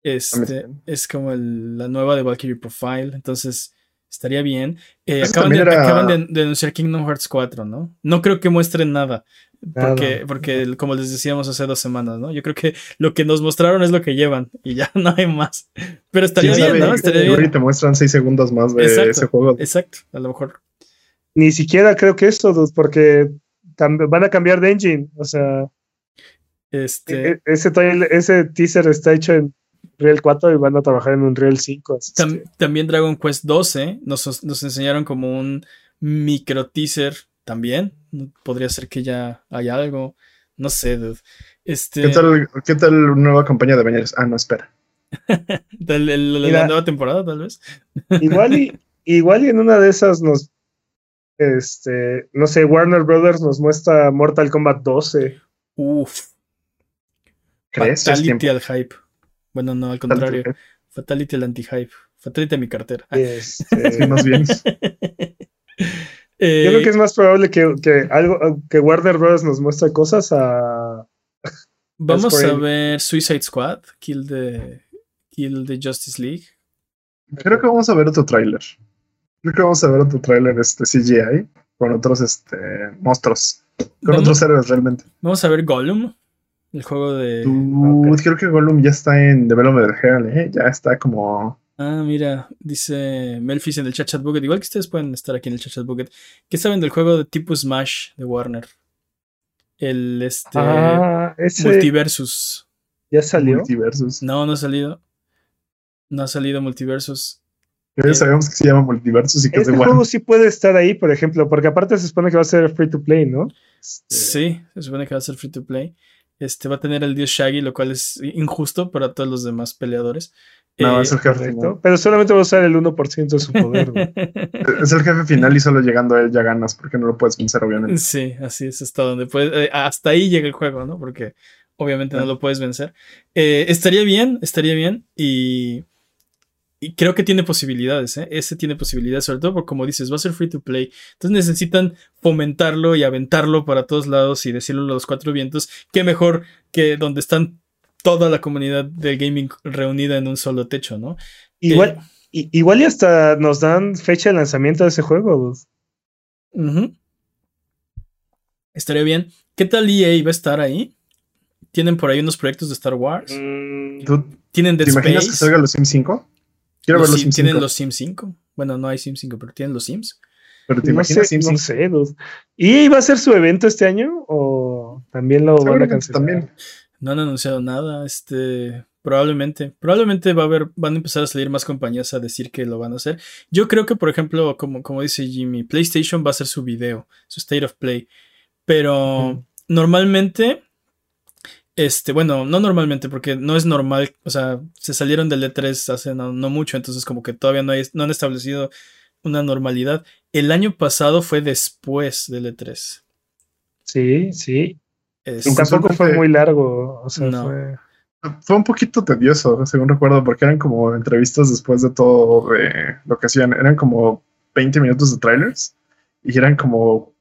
Este es como la nueva de Valkyrie Profile, entonces estaría bien. Eh, acaban, de, denunciar Kingdom Hearts 4, ¿no? No creo que muestren nada. Porque, porque como les decíamos hace dos semanas, ¿no? Yo creo que lo que nos mostraron es lo que llevan y ya no hay más. Pero estaría bien, ¿no? Estaría bien. te muestran seis segundos más de ese juego. Exacto, a lo mejor. Ni siquiera creo que esto, porque van a cambiar de engine. O sea, este... E, e, ese, ese teaser está hecho en Real 4 y van a trabajar en un Real 5. también Dragon Quest 12 nos, nos enseñaron como un micro teaser también. Podría ser que ya haya algo. No sé, dude. Este... ¿Qué tal, qué tal nueva campaña de Avengers? Ah, no, espera. la nueva temporada, tal vez. igual y, igual y en una de esas nos. Este. No sé, Warner Brothers nos muestra Mortal Kombat 12. Uf. ¿Crees? Fatality al hype. Bueno, no, al contrario. Fatality al anti-hype. Fatality a mi cartera. Este, sí, más bien. Yo creo que es más probable que, que, algo que Warner Bros. nos muestre cosas a. Vamos a ver Suicide Squad, Kill the, Kill the Justice League. Creo que vamos a ver otro tráiler. Creo que vamos a ver otro tráiler este CGI con otros este monstruos. Con otros héroes realmente. Vamos a ver Gollum. El juego de. Creo que Gollum ya está en Development Hell, ¿eh? Ya está como. Ah, mira, dice Melfis en el chat chat bucket. Igual que ustedes pueden estar aquí en el chat chat bucket. ¿Qué saben del juego de tipo Smash de Warner? El este. Ah, Multiversus. ¿Ya salió? Multiversus. No, no ha salido. No ha salido Multiversus. Ya sabemos que se llama Multiversus y que este juego sí puede estar ahí, por ejemplo, porque aparte se supone que va a ser free to play, ¿no? Sí, se supone que va a ser free to play. Este va a tener el dios Shaggy, lo cual es injusto para todos los demás peleadores. No, es el eh, jefe final. Pero solamente va a usar el 1% de su poder. es el jefe final y solo llegando a él ya ganas porque no lo puedes vencer, obviamente. Sí, así es hasta donde puedes. Eh, hasta ahí llega el juego, ¿no? Porque obviamente no lo puedes vencer. Eh, estaría bien, estaría bien. Y y creo que tiene posibilidades, ¿eh? Ese tiene posibilidades, sobre todo porque, como dices, va a ser free to play. Entonces necesitan fomentarlo y aventarlo para todos lados y decirlo a los cuatro vientos. Qué mejor que donde están toda la comunidad del gaming reunida en un solo techo, ¿no? Igual, eh, igual y hasta nos dan fecha de lanzamiento de ese juego. Estaría bien. ¿Qué tal EA va a estar ahí? ¿Tienen por ahí unos proyectos de Star Wars? Mm. ¿Tienen Dead ¿Te imaginas que salga los Sims 5? Quiero ver los Sims ¿Tienen los Sims 5? Bueno, no hay Sims 5, pero tienen los Sims. Pero te imaginas Sims 5? No sé, ¿Y va a ser su evento este año? ¿O también lo van a cancelar? También. No han anunciado nada. Este. Probablemente. Probablemente va a haber. Van a empezar a salir más compañías a decir que lo van a hacer. Yo creo que, por ejemplo, como, como dice Jimmy, PlayStation va a hacer su video, su State of Play. Pero normalmente este, bueno, no normalmente, porque no es normal, o sea, se salieron del E3 hace no, mucho, entonces como que todavía no, hay, no han establecido una normalidad. El año pasado fue después del E3. Sí, sí. y tampoco fue muy largo, o sea, fue... Fue un poquito tedioso, según recuerdo, porque eran como entrevistas después de todo lo que hacían. Eran como 20 minutos de trailers y eran como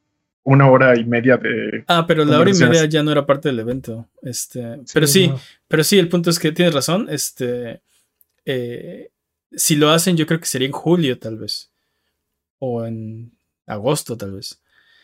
una hora y media de. Ah, pero la hora y media ya no era parte del evento. Este, pero sí, pero sí, el punto es que tienes razón. Este, eh, si lo hacen, yo creo que sería en julio, tal vez. O en agosto, tal vez.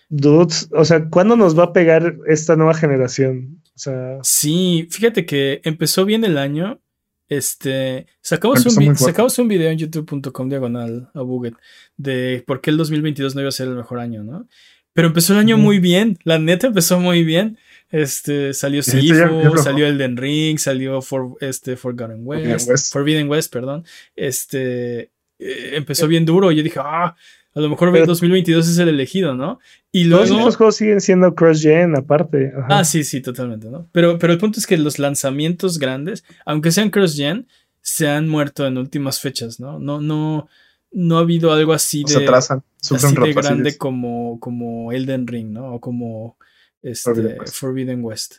Dudes, o sea, ¿cuándo nos va a pegar esta nueva generación? O sea. Sí, fíjate que empezó bien el año. Este, sacamos un, sacamos un video en youtube.com diagonal a Buget de por qué el 2022 no iba a ser el mejor año, ¿no? Pero empezó el año muy bien, la neta empezó muy bien. Este, salió Sifu, salió Elden Ring, salió For, este, Forgotten West, Forbidden West, perdón. Este, eh, empezó bien duro. Yo dije, ah, A lo mejor 2022 es el elegido, ¿no? Y luego. Todos los juegos siguen siendo cross-gen, aparte. Ah, sí, sí, totalmente, ¿no? Pero, pero el punto es que los lanzamientos grandes, aunque sean cross-gen, se han muerto en últimas fechas, ¿no? No, no, no ha habido algo así de. Se atrasan. Así de grande como, como Elden Ring, ¿no? O como este, Forbidden West.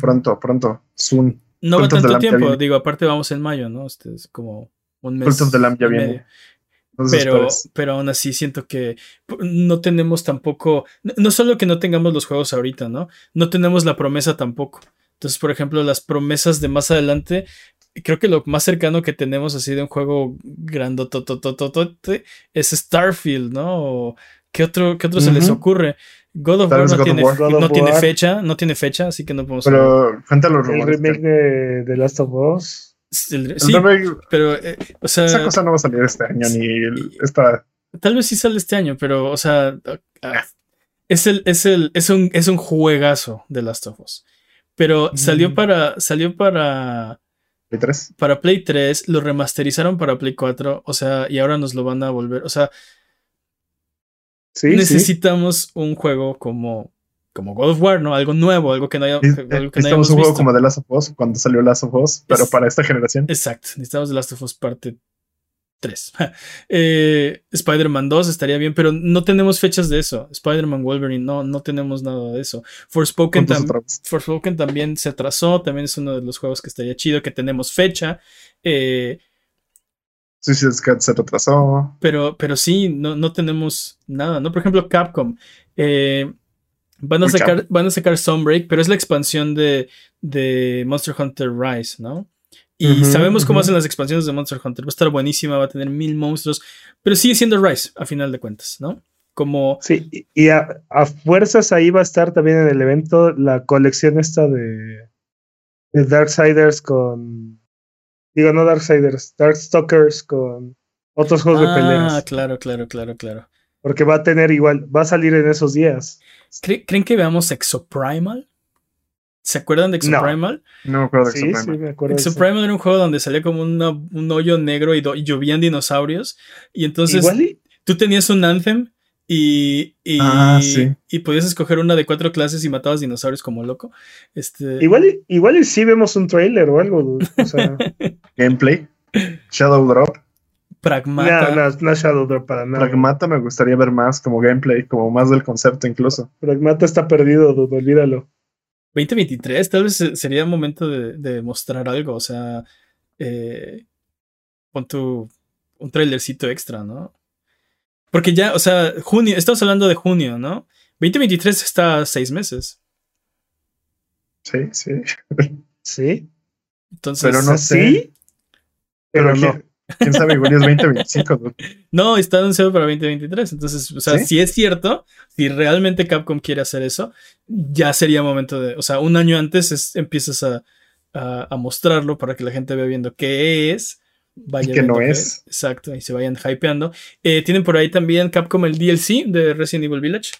Pronto, pronto. Soon. No va tanto tiempo, digo, aparte vamos en mayo, ¿no? Este es como un mes. Fruit of ya viene. pero, pero aún así siento que no tenemos tampoco, no solo que no tengamos los juegos ahorita, ¿no? No tenemos la promesa tampoco. Entonces, por ejemplo, las promesas de más adelante, creo que lo más cercano que tenemos así de un juego grandototototote es Starfield, ¿no? ¿Qué otro, qué otro se les ocurre? God of War no, tiene, no tiene, fecha, no tiene fecha, así que no podemos. Pero cuéntalo, El remake de, The Last of Us. sí, pero, eh, o sea. Esa cosa no va a salir este año, ni esta. Tal vez sí sale este año, pero, o sea. Ah, es, el, es, el, es, un, es un juegazo de Last of Us. Pero salió mm. para. Salió para. Play 3. Para Play 3, lo remasterizaron para Play 4. O sea, y ahora nos lo van a volver. O sea, necesitamos un juego como, como God of War, ¿no? Algo nuevo, algo que no haya. algo que necesitamos un juego como The Last of Us cuando salió Last of Us, pero para esta generación. Exacto, necesitamos The Last of Us parte 3. eh, Spider-Man 2 estaría bien, pero no tenemos fechas de eso. Spider-Man Wolverine, no, no tenemos nada de eso. Forspoken, Forspoken también se atrasó, también es uno de los juegos que estaría chido, que tenemos fecha. Eh, Suicide Squad se retrasó. Pero, pero sí, no, no tenemos nada, ¿no? Por ejemplo, Capcom. Eh, van, a sacar, van a sacar Sunbreak, pero es la expansión de, de Monster Hunter Rise, ¿no? Y sabemos cómo hacen las expansiones de Monster Hunter. Va a estar buenísima, va a tener mil monstruos, pero sigue siendo Rise, a final de cuentas, ¿no? Como... Sí, y a, a fuerzas ahí va a estar también en el evento la colección esta de, de Darksiders con Digo, no Darksiders, Darkstalkers con otros juegos de ah, peleas. Ah, claro, claro, claro, claro. Porque va a tener igual, va a salir en esos días. ¿Creen que veamos Exoprimal? ¿Se acuerdan de Exoprimal? No, me acuerdo de Exoprimal. Sí, me acuerdo Exoprimal era un juego donde salía como un hoyo negro y, llovían dinosaurios. Y entonces tú tenías un Anthem y, y, ah, y, podías escoger una de cuatro clases y matabas dinosaurios como loco. Este... Igual, igual sí vemos un trailer o algo. O sea... Gameplay. Shadow Drop. Pragmata. No, no, Shadow Drop para nada. Pragmata me gustaría ver más como gameplay, como más del concepto incluso. Pragmata está perdido, dude, olvídalo. 2023, tal vez sería el momento de, de mostrar algo. O sea, eh, pon tu un trailercito extra, ¿no? Porque ya, o sea, junio, estamos hablando de junio, ¿no? 2023 está a seis meses. Sí, sí. Sí. Entonces, pero no sé. Pero, no. ¿Quién sabe? Igual es 2025. ¿no? está anunciado para 2023. Entonces, o sea, si es cierto, si realmente Capcom quiere hacer eso, ya sería momento de. O sea, un año antes empiezas a, a, mostrarlo para que la gente vea viendo qué es vaya que no es. Exacto, y se vayan hypeando. Eh, tienen por ahí también Capcom el DLC de Resident Evil Village.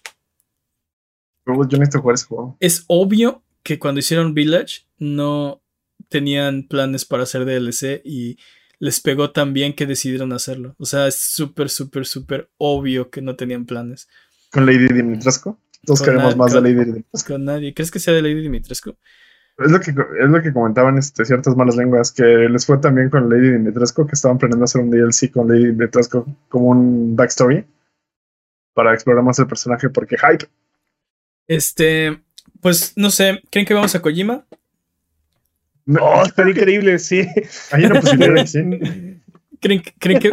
Yo necesito jugar ese juego. Es obvio que cuando hicieron Village no tenían planes para hacer DLC y les pegó tan bien que decidieron hacerlo. O sea, es súper, súper, súper obvio que no tenían planes. ¿Con Lady Dimitrescu? Todos queremos más de Lady Dimitrescu. Con nadie. ¿Crees que sea de Lady Dimitrescu? Es lo que, es lo que comentaban este, ciertas malas lenguas, que les fue también con Lady Dimitrescu, que estaban planeando hacer un DLC con Lady Dimitrescu como un backstory para explorar más el personaje, porque hype. Este, pues no sé, ¿creen que vamos a Kojima? Oh, está increíble, sí. Hay una posibilidad, sí. ¿Creen, ¿Creen que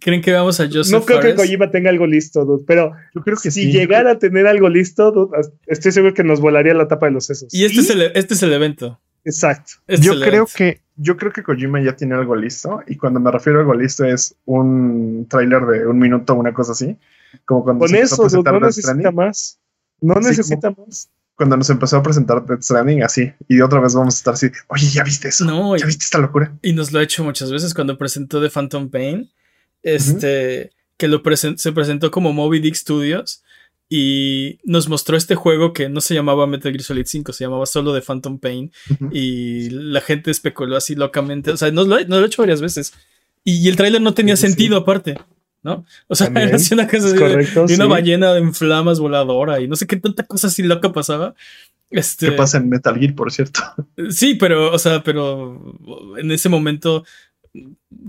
¿Creen que vamos a Joseph No creo que Kojima tenga algo listo, dude, pero yo creo que si llegara a tener algo listo, dude, estoy seguro que nos volaría la tapa de los sesos. Y este, Es, el, este es el evento. Exacto. Este yo creo que yo creo que Kojima ya tiene algo listo y cuando me refiero a algo listo es un tráiler de un minuto, una cosa así. Como cuando Con eso, dude, no necesita más. No necesita más cuando nos empezó a presentar Death Stranding así y otra vez vamos a estar así, oye, ¿ya viste eso? No, ¿ya viste esta locura? Y nos lo ha hecho muchas veces cuando presentó The Phantom Pain este, que lo se presentó como Moby Dick Studios y nos mostró este juego que no se llamaba Metal Gear Solid 5, se llamaba solo The Phantom Pain y la gente especuló así locamente, o sea, nos lo, nos lo he hecho varias veces y, el tráiler no tenía sentido aparte. ¿No? O sea, era así una cosa de, una ballena en flamas voladora y no sé qué tanta cosa así loca pasaba. Este, ¿Qué pasa en Metal Gear, por cierto? Sí, pero, o sea, pero en ese momento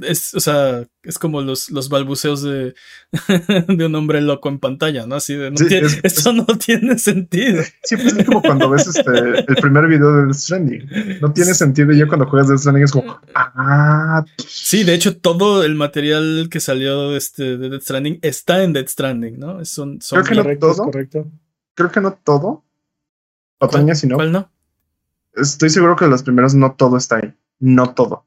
es, o sea, es como los, los balbuceos de, de, un hombre loco en pantalla, ¿no? Así de, no eso no tiene sentido. Sí, pues es como cuando ves este, el primer video de Death Stranding. No tiene sentido y yo cuando juegas Death Stranding es como, ah. Sí, de hecho, todo el material que salió este, de Death Stranding está en Death Stranding, ¿no? Son, son Creo que no todo. Correcto. Creo que no todo. Otoña, si no. ¿Cuál no? Estoy seguro que los primeros no todo está ahí. No todo.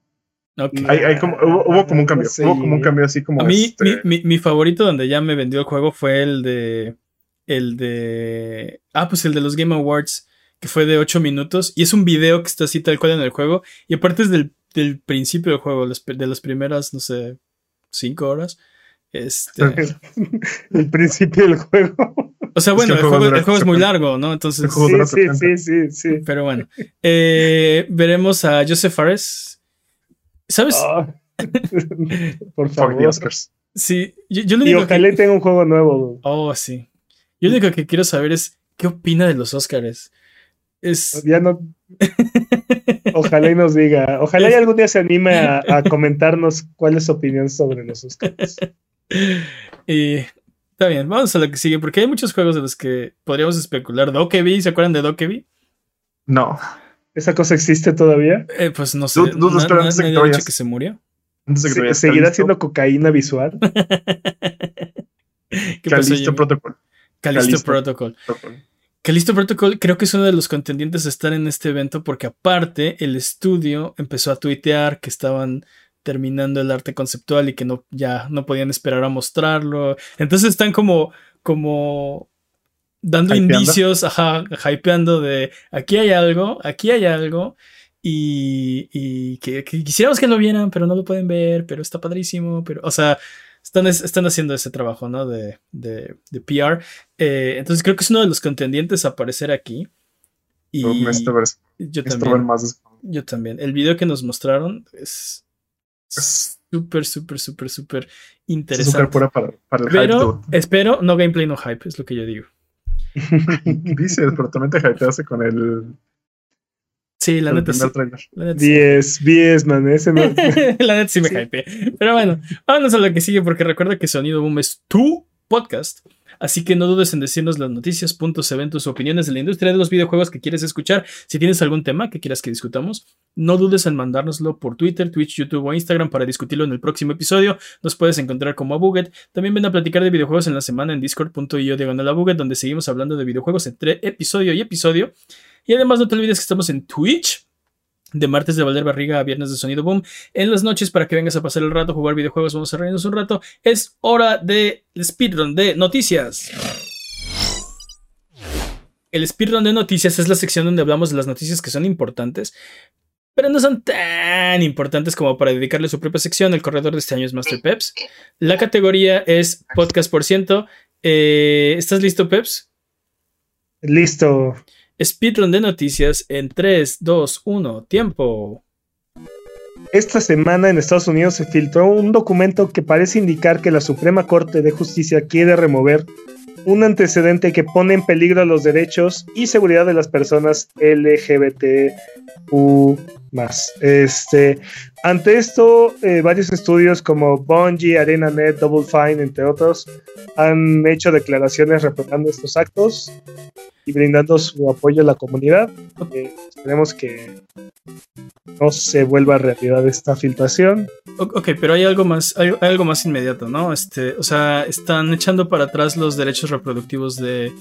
Hay, como, hubo, como un cambio. Hubo como un cambio así como. A mí, este mi, mi, favorito donde ya me vendió el juego fue el de. El de. Ah, pues el de los Game Awards, que fue de 8 minutos. Y es un video que está así tal cual en el juego. Y aparte es del, del principio del juego, de las primeras, no sé, 5 horas. Este. el principio del juego. O sea, bueno, el, juego, es muy largo, ¿no? Entonces. Sí, sí, sí, sí, Pero bueno. Eh, veremos a Joseph Fares ¿Sabes? Ah. por favor. Sí, yo, y ojalá tenga un juego nuevo. Oh, sí. Yo lo único que quiero saber es qué opina de los Oscars. Es... Ya no. Ojalá y nos diga. Ojalá y algún día se anime a, comentarnos cuál es su opinión sobre los Oscars. y está bien, vamos a lo que sigue, porque hay muchos juegos de los que podríamos especular. Dokeby, ¿se acuerdan de Dokeby? No. ¿Esa cosa existe todavía? Eh, pues no sé. ¿No, no, no, dicho que se murió? ¿Seguirá siendo cocaína visual? ¿Qué Calisto Protocol. Calisto, Protocol. Calisto Protocol creo que es uno de los contendientes a estar en este evento porque aparte el estudio empezó a tuitear que estaban terminando el arte conceptual y que no ya no podían esperar a mostrarlo. Entonces están como como dando indicios, ajá, hypeando de aquí hay algo, aquí hay algo. Y, que, quisiéramos que lo vieran, pero no lo pueden ver, pero está padrísimo. Pero, o sea, están, están haciendo ese trabajo, ¿no? De, de, de PR. Eh, entonces creo que es uno de los contendientes a aparecer aquí. Y yo también. Yo también. El video que nos mostraron es súper, súper, súper, súper interesante. Pero espero no gameplay, no hype, es lo que yo digo. Dices, pero también te hypeaste con el. Sí, la neta sí. 10, 10, man, ese no. la neta sí me hype. Pero bueno, vámonos a lo que sigue porque recuerda que Sonido Boom es tu podcast. Así que no dudes en decirnos las noticias, puntos, eventos, opiniones de la industria de los videojuegos que quieres escuchar. Si tienes algún tema que quieras que discutamos, no dudes en mandárnoslo por Twitter, Twitch, YouTube o Instagram para discutirlo en el próximo episodio. Nos puedes encontrar como Abuget. También ven a platicar de videojuegos en la semana en discord.io diagonal Abuget, donde seguimos hablando de videojuegos entre episodio y episodio. Y además no te olvides que estamos en Twitch de martes de Valer Barriga a viernes de Sonido Boom. En las noches, para que vengas a pasar el rato, jugar videojuegos, vamos a reírnos un rato. Es hora de speedrun de noticias. El speedrun de noticias es la sección donde hablamos de las noticias que son importantes, pero no son tan importantes como para dedicarle su propia sección. El corredor de este año es Master Peps. La categoría es podcast por ciento. Eh, ¿Estás listo, Peps? Listo. Speedrun de noticias en 3, 2, 1, tiempo. Esta semana en Estados Unidos se filtró un documento que parece indicar que la Suprema Corte de Justicia quiere remover un antecedente que pone en peligro los derechos y seguridad de las personas LGBTQ Este, ante esto, eh, varios estudios como Bungie, ArenaNet, Double Fine, entre otros, han hecho declaraciones reprobando estos actos y brindando su apoyo a la comunidad. Eh, esperemos que no se vuelva realidad esta filtración. Ok, pero hay algo más, hay, algo más inmediato, ¿no? Este, o sea, están echando para atrás los derechos reproductivos de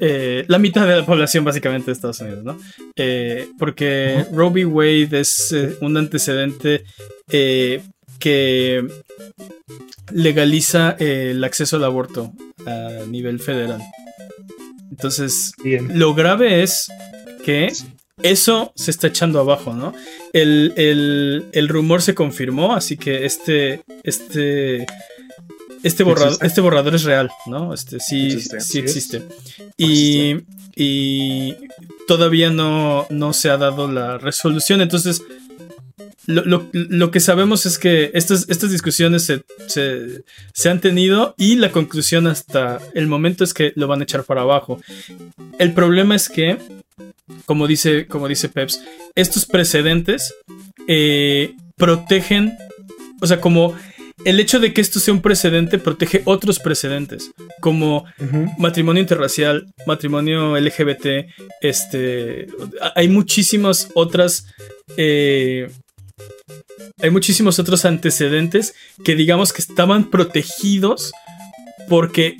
eh, la mitad de la población básicamente de Estados Unidos, ¿no? Eh, porque Roe Wade es un antecedente que legaliza el acceso al aborto a nivel federal. Entonces, lo grave es que eso se está echando abajo, ¿no? El, rumor se confirmó, así que este, este, este borrador, este borrador es real, ¿no? Este sí, existe. sí existe. Y, y todavía no, no se ha dado la resolución. Entonces, lo, que sabemos es que estas, estas discusiones se, se, han tenido y la conclusión hasta el momento es que lo van a echar para abajo. El problema es que, como dice, como dice Peps, estos precedentes eh, protegen, o sea, como el hecho de que esto sea un precedente protege otros precedentes, como matrimonio interracial, matrimonio LGBT, este, hay muchísimas otras, eh, hay muchísimos otros antecedentes que digamos que estaban protegidos porque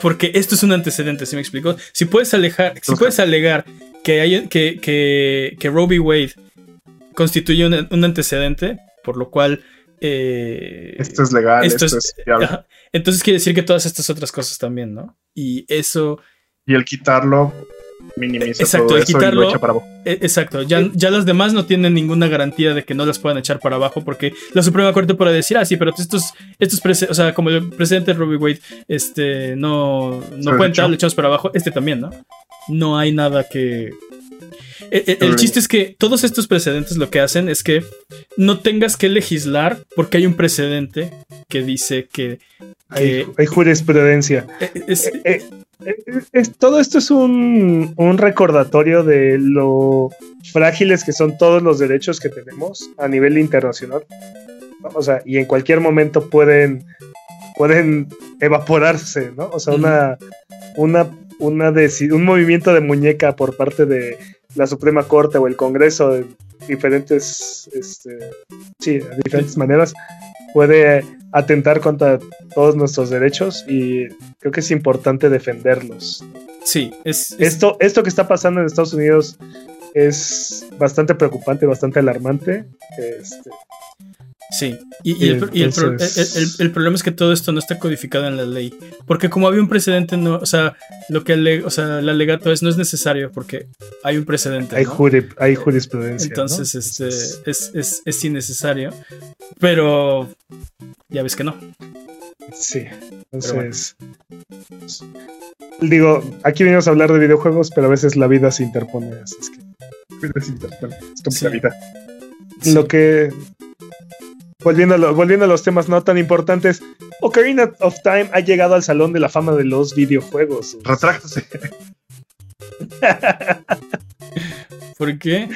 porque esto es un antecedente, ¿sí me explico? Si puedes alejar, si puedes alegar que, hay, que, que, que Roe Wade constituye un, antecedente, por lo cual eh, esto es legal, esto, es, Entonces quiere decir que todas estas otras cosas también, ¿no? Y eso. Y el quitarlo minimiza exacto, todo quitarlo, echa para abajo. E, exacto, ya, ya las demás no tienen ninguna garantía de que no las puedan echar para abajo porque la Suprema Corte puede decir, ah, sí, pero estos, estos o sea, como el presidente Robbie Wade este, no, no cuenta, le echamos para abajo, este también, ¿no? No hay nada que, el, chiste es que todos estos precedentes lo que hacen es que no tengas que legislar porque hay un precedente que dice que... hay, jurisprudencia. Eh, eh, eh, todo esto es un, recordatorio de lo frágiles que son todos los derechos que tenemos a nivel internacional. O sea, y en cualquier momento pueden, pueden evaporarse, ¿no? O sea, una, una, una un movimiento de muñeca por parte de la Suprema Corte o el Congreso de diferentes, este, sí, de diferentes maneras puede atentar contra todos nuestros derechos y creo que es importante defenderlos. Sí, es, Esto, esto que está pasando en Estados Unidos es bastante preocupante, bastante alarmante. Este, Sí, y, el, problema es que todo esto no está codificado en la ley. Porque como había un precedente, no, o sea, lo que o sea, el alegato es no es necesario porque hay un precedente. Hay, hay jurisprudencia. Entonces, este, es, es, innecesario. Pero ya ves que no. Sí, entonces. Digo, aquí venimos a hablar de videojuegos, pero a veces la vida se interpone. Así es que. Es la vida. Lo que Volviendo a, los temas no tan importantes, Ocarina of Time ha llegado al Salón de la Fama de los Videojuegos. Retráctase. ¿Por qué?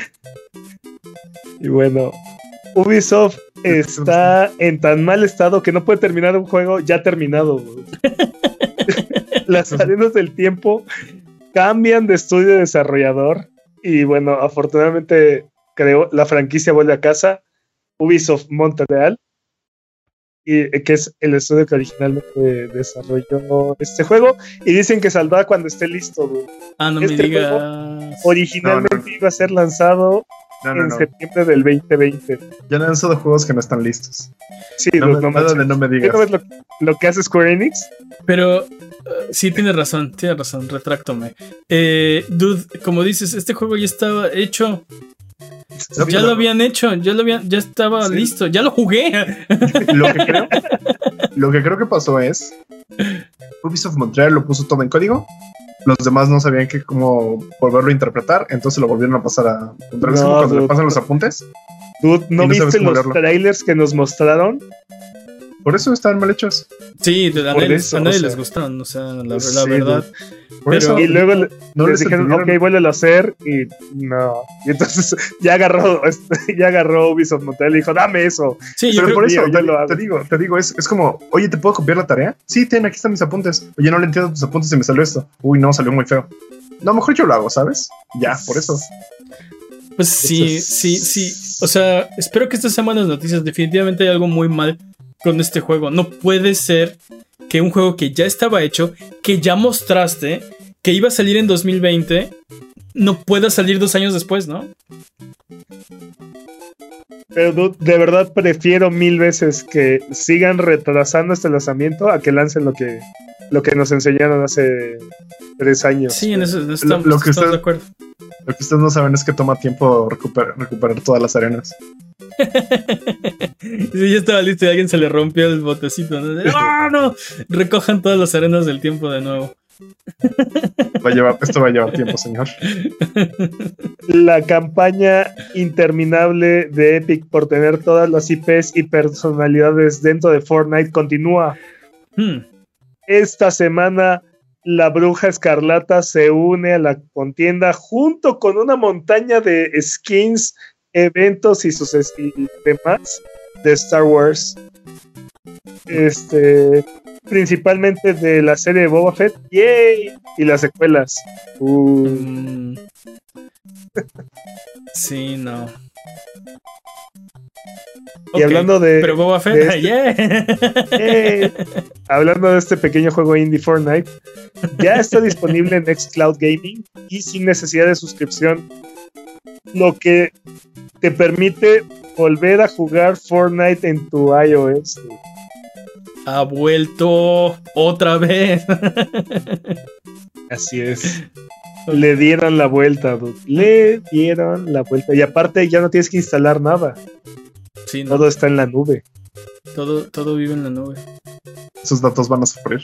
Y bueno, Ubisoft está en tan mal estado que no puede terminar un juego ya terminado. Las arenas del tiempo cambian de estudio desarrollador y bueno, afortunadamente creo la franquicia vuelve a casa Ubisoft Montreal, y, eh, que es el estudio que originalmente desarrolló este juego, y dicen que saldrá cuando esté listo. Ah, no me este digas. Originalmente iba a ser lanzado en septiembre del 2020. Ya han lanzado juegos que no están listos. Sí, no, me, no, me digas. ¿No lo, que hace Square Enix? Pero uh, sí, tiene razón, tiene razón, retráctome. Eh, dude, como dices, este juego ya estaba hecho ya lo habían hecho, ya lo habían, ya estaba listo, ya lo jugué. Lo que, creo, lo que creo que pasó es Ubisoft Montreal lo puso todo en código. Los demás no sabían que cómo volverlo a interpretar, entonces lo volvieron a pasar a. cuando le pasan los apuntes. ¿no, viste los trailers que nos mostraron? Por eso están mal hechos. Sí, a nadie, les gustaron, o sea, la, verdad. y luego no les dijeron, ok, vuelve a hacer, y no. Y entonces ya agarró, ya agarró Ubisoft Montreal y dijo, dame eso. Sí, yo por eso te, digo, te digo, es, es como, oye, ¿te puedo copiar la tarea? Sí, ten, aquí están mis apuntes. Oye, no le entiendo tus apuntes y me salió esto. Uy, no, salió muy feo. No, mejor yo lo hago, ¿sabes? Ya, por eso. Pues sí, sí, sí. O sea, espero que estas sean buenas noticias. Definitivamente hay algo muy mal con este juego. No puede ser que un juego que ya estaba hecho, que ya mostraste, que iba a salir en 2020, no pueda salir dos años después, ¿no? Pero de verdad prefiero mil veces que sigan retrasando este lanzamiento a que lancen lo que, lo que nos enseñaron hace tres años. Sí, en eso, estamos, lo, que de acuerdo. Lo que ustedes no saben es que toma tiempo recuperar, recuperar todas las arenas. Sí, ya estaba listo y a alguien se le rompió el botecito. ¿no? ¡Ah, no! Recojan todas las arenas del tiempo de nuevo. Va a llevar, esto va a llevar tiempo, señor. La campaña interminable de Epic por tener todas las IPs y personalidades dentro de Fortnite continúa. Hmm. Esta semana la bruja escarlata se une a la contienda junto con una montaña de skins, eventos y sus y demás de Star Wars. Este, principalmente de la serie de Boba Fett, ¡yay! Y las secuelas. Uh. Mm. sí, no. Y hablando de. Pero Boba Fett, este, hablando de este pequeño juego indie Fortnite, ya está disponible en Xcloud Gaming y sin necesidad de suscripción. Lo que te permite volver a jugar Fortnite en tu iOS. Ha vuelto otra vez. Así es. Le dieron la vuelta, dude. Le dieron la vuelta. Y aparte ya no tienes que instalar nada. Sí, Todo está en la nube. Todo, todo vive en la nube. Esos datos van a sufrir.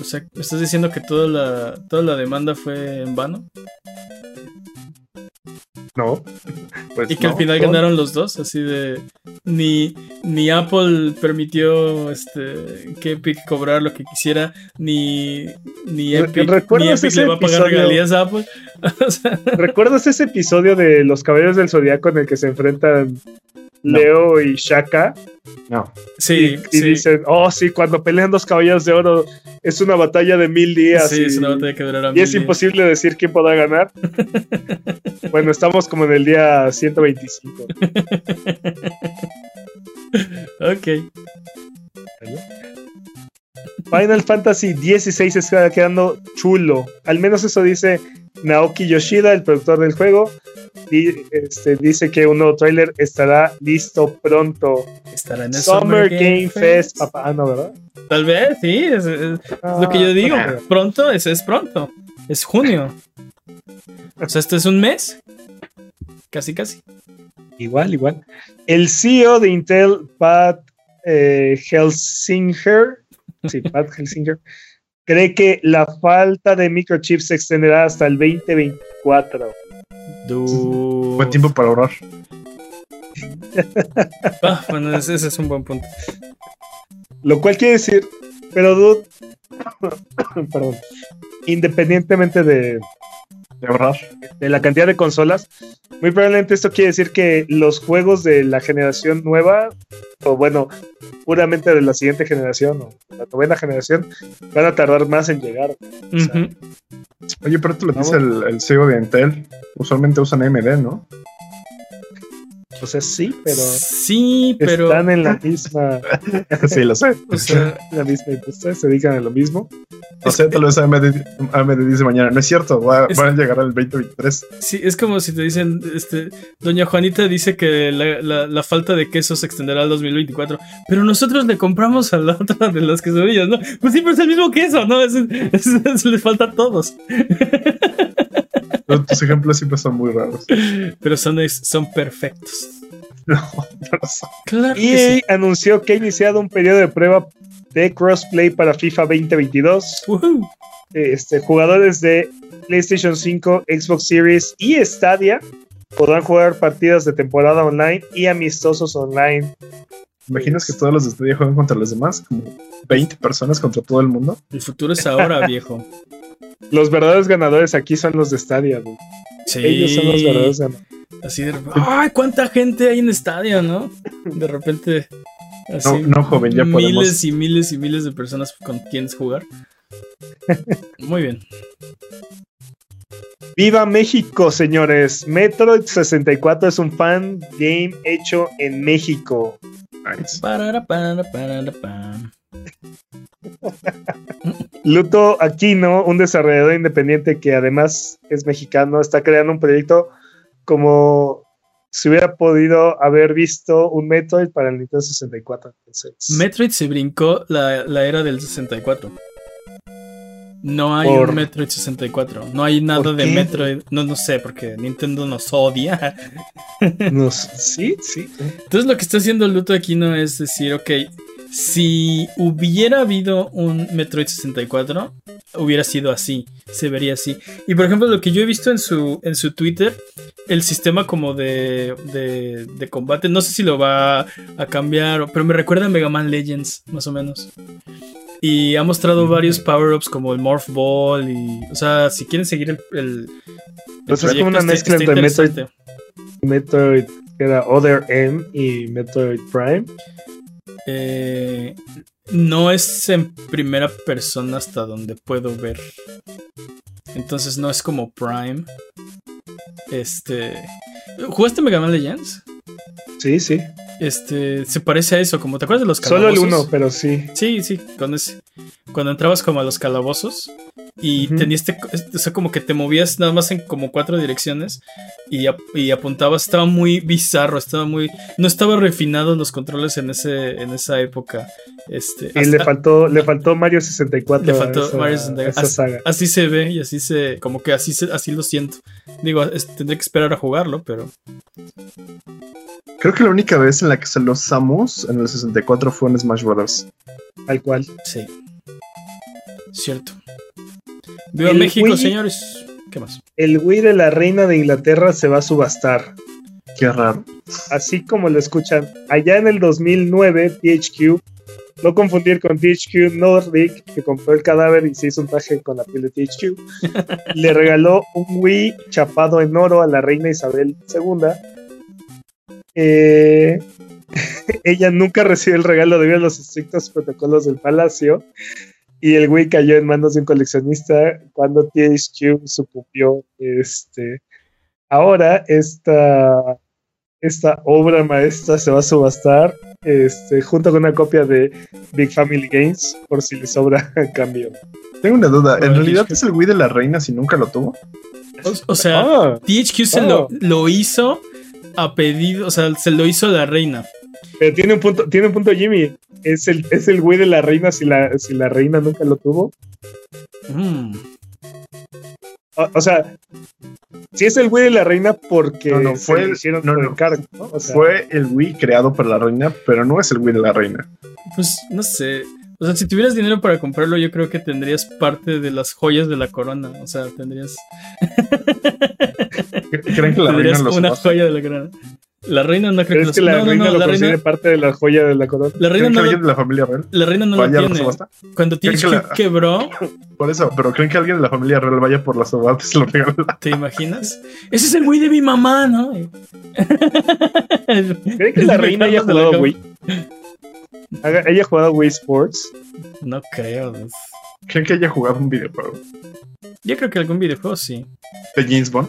O sea, ¿me estás diciendo que toda la, toda la demanda fue en vano? No. Pues y que al final ganaron los dos, así de ni, ni Apple permitió este que Epic cobrar lo que quisiera, ni, ni Epic, le va a pagar regalías a Apple. ¿Recuerdas ese episodio de Los Caballeros del Zodiaco en el que se enfrentan Leo y Shaka. No. Sí, y, dicen, oh, sí, cuando pelean dos caballos de oro es una batalla de mil días. Sí, y, es una batalla que durará Y es imposible decir quién podrá ganar. bueno, estamos como en el día 125. ok. Final Fantasy XVI está quedando chulo. Al menos eso dice Naoki Yoshida, el productor del juego. Este, dice que un nuevo tráiler estará listo pronto. Estará en el Summer, Game, Fest. Ah, no, ¿verdad? Tal vez, sí. Es, lo que yo digo. Ah. Pronto, es, es pronto. Es junio. O sea, esto es un mes. Casi, casi. Igual, igual. El CEO de Intel, Pat eh, Helsinger, sí, Pat Helsinger, cree que la falta de microchips se extenderá hasta el 2024. Buen tiempo para ahorrar. Ah, bueno, ese, es un buen punto. Lo cual quiere decir, pero dude, perdón, independientemente de, de ahorrar, de la cantidad de consolas, muy probablemente esto quiere decir que los juegos de la generación nueva, o bueno, puramente de la siguiente generación, o la novena generación, van a tardar más en llegar. Oye, pero tú lo dice el, el CEO de Intel, usualmente usan AMD, ¿no? O sea, sí, pero. Sí, pero. Están en la misma. sí, lo sé. O sea, la misma industria, se dedican a lo mismo. O sea, tal vez AMD, dice mañana, no es cierto, van a llegar al 2023. Sí, es como si te dicen, este, Doña Juanita dice que la, la, falta de queso se extenderá al 2024, pero nosotros le compramos a la otra de las quesadillas, ¿no? Pues siempre es el mismo queso, ¿no? Eso, les falta a todos. tus ejemplos siempre son muy raros. Pero son, son perfectos. No, no son. Claro y anunció que ha iniciado un periodo de prueba de crossplay para FIFA 2022. Este, jugadores de PlayStation 5, Xbox Series y Stadia podrán jugar partidas de temporada online y amistosos online. ¿Imaginas que todos los de Stadia juegan contra los demás? Como 20 personas contra todo el mundo. El futuro es ahora, viejo. Los verdaderos ganadores aquí son los de Stadia, Sí. Ellos son los verdaderos ganadores. Así de ¡Ay, cuánta gente hay en Stadia, no! De repente. Así, no, joven, ya podemos. Miles y miles y miles de personas con quienes jugar. Muy bien. ¡Viva México, señores! Metroid 64 es un fan game hecho en México. Luto Aquino, un desarrollador independiente que además es mexicano, está creando un proyecto como si hubiera podido haber visto un Metroid para el Nintendo 64. Metroid se brincó la, era del 64. No hay un Metroid 64. No hay nada de Metroid. No, no sé, porque Nintendo nos odia. sí, sí. Entonces lo que está haciendo Luto Aquino es decir, ok, si hubiera habido un Metroid 64, hubiera sido así, se vería así. Y por ejemplo, lo que yo he visto en su, en su Twitter, el sistema como de, de, combate, no sé si lo va a cambiar, pero me recuerda a Mega Man Legends, más o menos. Y ha mostrado varios power-ups como el Morph Ball y... O sea, si quieren seguir el... el, pues es como una mezcla entre Metroid, Metroid, era Other M y Metroid Prime. Eh, no es en primera persona hasta donde puedo ver. Entonces no es como Prime. Este. ¿Jugaste Mega Man Legends? Sí, sí. Este, se parece a eso, como te acuerdas de los calabozos. Solo el uno, pero sí. Sí, sí, cuando, cuando entrabas como a los calabozos y tenías, este, o sea, como que te movías nada más en como cuatro direcciones y, y, apuntabas, estaba muy bizarro, estaba muy, no estaba refinado los controles en ese, en esa época. Este, y le faltó, le faltó Mario 64. Le faltó Mario 64. Así, se ve y así se, como que así se, así lo siento. Digo, tendré que esperar a jugarlo, pero. Creo que la única vez en la que se lo usamos en el 64 fue en Smash Bros. Al cual. Sí. Cierto. Viva México, señores. ¿Qué más? El Wii de la reina de Inglaterra se va a subastar. Qué raro. Así como lo escuchan, allá en el 2009, THQ, no confundir con THQ Nordic, que compró el cadáver y se hizo un traje con la piel de THQ, le regaló un Wii chapado en oro a la reina Isabel II. Eh, ella nunca recibió el regalo debido a los estrictos protocolos del palacio y el güey cayó en manos de un coleccionista cuando THQ sucumbió. Este, ahora esta, esta obra maestra se va a subastar este, junto con una copia de Big Family Games por si le sobra cambio. Tengo una duda, ¿en realidad es el Wii de la reina si nunca lo tuvo? O, sea, ah. THQ se lo, ah. lo hizo a pedido, o sea, se lo hizo la reina. Pero tiene un punto, tiene un punto Jimmy. Es el, es el güey de la reina si la, si la reina nunca lo tuvo. Mm. O, sea, si es el güey de la reina porque no, no, fue, hicieron no, no, fue el Wii creado por la reina, pero no es el Wii de la reina. Pues no sé. O sea, si tuvieras dinero para comprarlo, yo creo que tendrías parte de las joyas de la corona. O sea, tendrías. ¿Creen que la reina lo una joya de la corona? La reina no creo que, que la reina lo la reina, parte de la joya de la corona. La reina no que alguien de la familia real? La reina no lo tiene. Cuando THQ quebró. Por eso, pero ¿creen que alguien de la familia real vaya por las subastas y lo regala? ¿Te imaginas? Ese es el güey de mi mamá, ¿no? ¿Creen que la reina haya jugado Wii? ¿Haya jugado Wii Sports? No creo. ¿Creen que haya jugado un videojuego? Yo creo que algún videojuego sí. ¿De James Bond?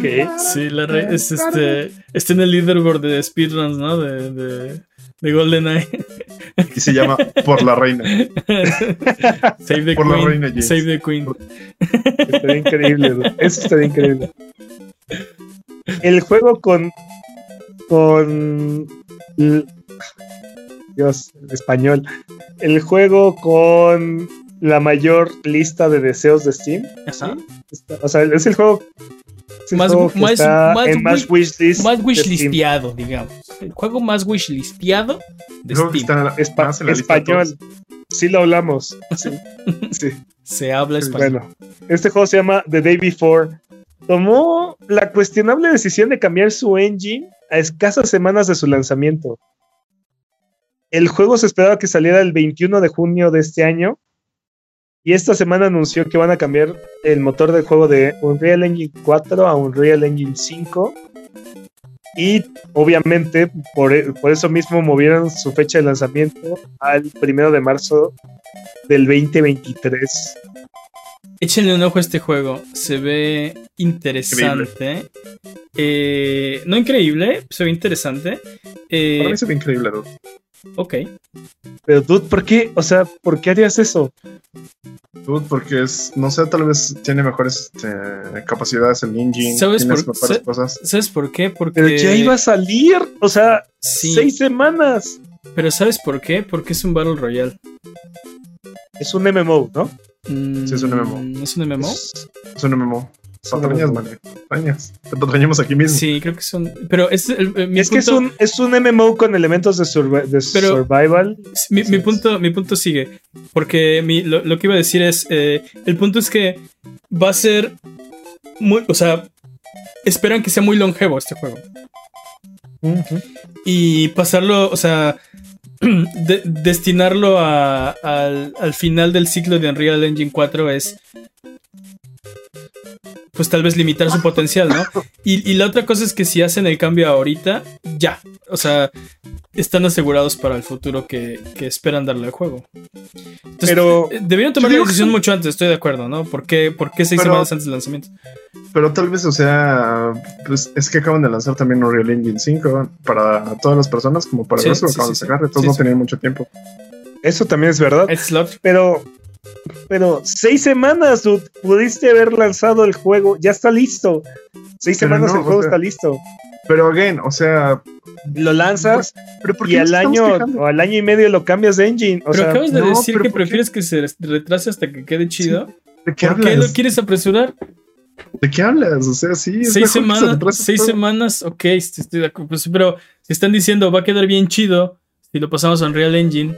¿Qué? Sí, la re es este. Está en el leaderboard de speedruns, ¿no? De, de, de GoldenEye. Y se llama Por la Reina. Save the Por Queen. La reina James. Save the Queen. Estaría increíble, Eso estaría increíble. El juego con. Con. Dios, español. El juego con la mayor lista de deseos de Steam. o sea, es el juego. más, más, más, wishlist más wishlisteado, digamos. El juego más wishlisteado de Steam. español. Sí lo hablamos. Sí. Se habla español. Bueno, este juego se llama The Day Before. Tomó la cuestionable decisión de cambiar su engine a escasas semanas de su lanzamiento. El juego se esperaba que saliera el 21 de junio de este año y esta semana anunció que van a cambiar el motor del juego de Unreal Engine 4 a Unreal Engine 5. Y obviamente por, eso mismo movieron su fecha de lanzamiento al primero de marzo del 2023. Échenle un ojo a este juego, se ve interesante. Eh, no increíble, se ve interesante. Eh, Para mí se ve increíble, Ok. Pero dude, ¿por qué? O sea, ¿por qué harías eso? Dude, porque es, no sé, tal vez tiene mejores este, capacidades el engine. ¿Sabes por, cosas. ¿Sabes por qué? Porque. Pero ya iba a salir. O sea, seis semanas. Pero ¿sabes por qué? Porque es un Battle Royale. Es un MMO, ¿no? Mm, sí, es un MMO. ¿Es un MMO? Es, un MMO. Patrañas, patrañas. Te patrañamos aquí mismo. Sí, creo que son. Pero es, es que es un, es un MMO con elementos de, survival. Mi, mi, punto, mi punto sigue. Porque mi, lo, lo, que iba a decir es. Eh, el punto es que va a ser. Muy, o sea, esperan que sea muy longevo este juego. Y pasarlo, o sea, destinarlo al, al, final del ciclo de Unreal Engine 4 es pues tal vez limitar su potencial, ¿no? Y, la otra cosa es que si hacen el cambio ahorita, ya. O sea, están asegurados para el futuro que, esperan darle al juego. pero eh, debieron tomar la decisión mucho antes, estoy de acuerdo, ¿no? ¿Por qué, seis semanas antes del lanzamiento? Pero tal vez, o sea, pues es que acaban de lanzar también Unreal Engine 5 para todas las personas, como para eso acaban de sacar, entonces no tenían mucho tiempo. Eso también es verdad. Pero pero seis semanas, pudiste haber lanzado el juego, ya está listo. Seis semanas el juego está listo. Pero again, o sea, lo lanzas y al año o al año y medio lo cambias de engine. pero acabas de decir que prefieres que se retrase hasta que quede chido. ¿De qué ¿Por qué lo quieres apresurar? ¿De qué hablas? O sea, sí. Seis semanas, seis semanas, ok, estoy de acuerdo. Pues, pero si están diciendo va a quedar bien chido si lo pasamos a Unreal Engine,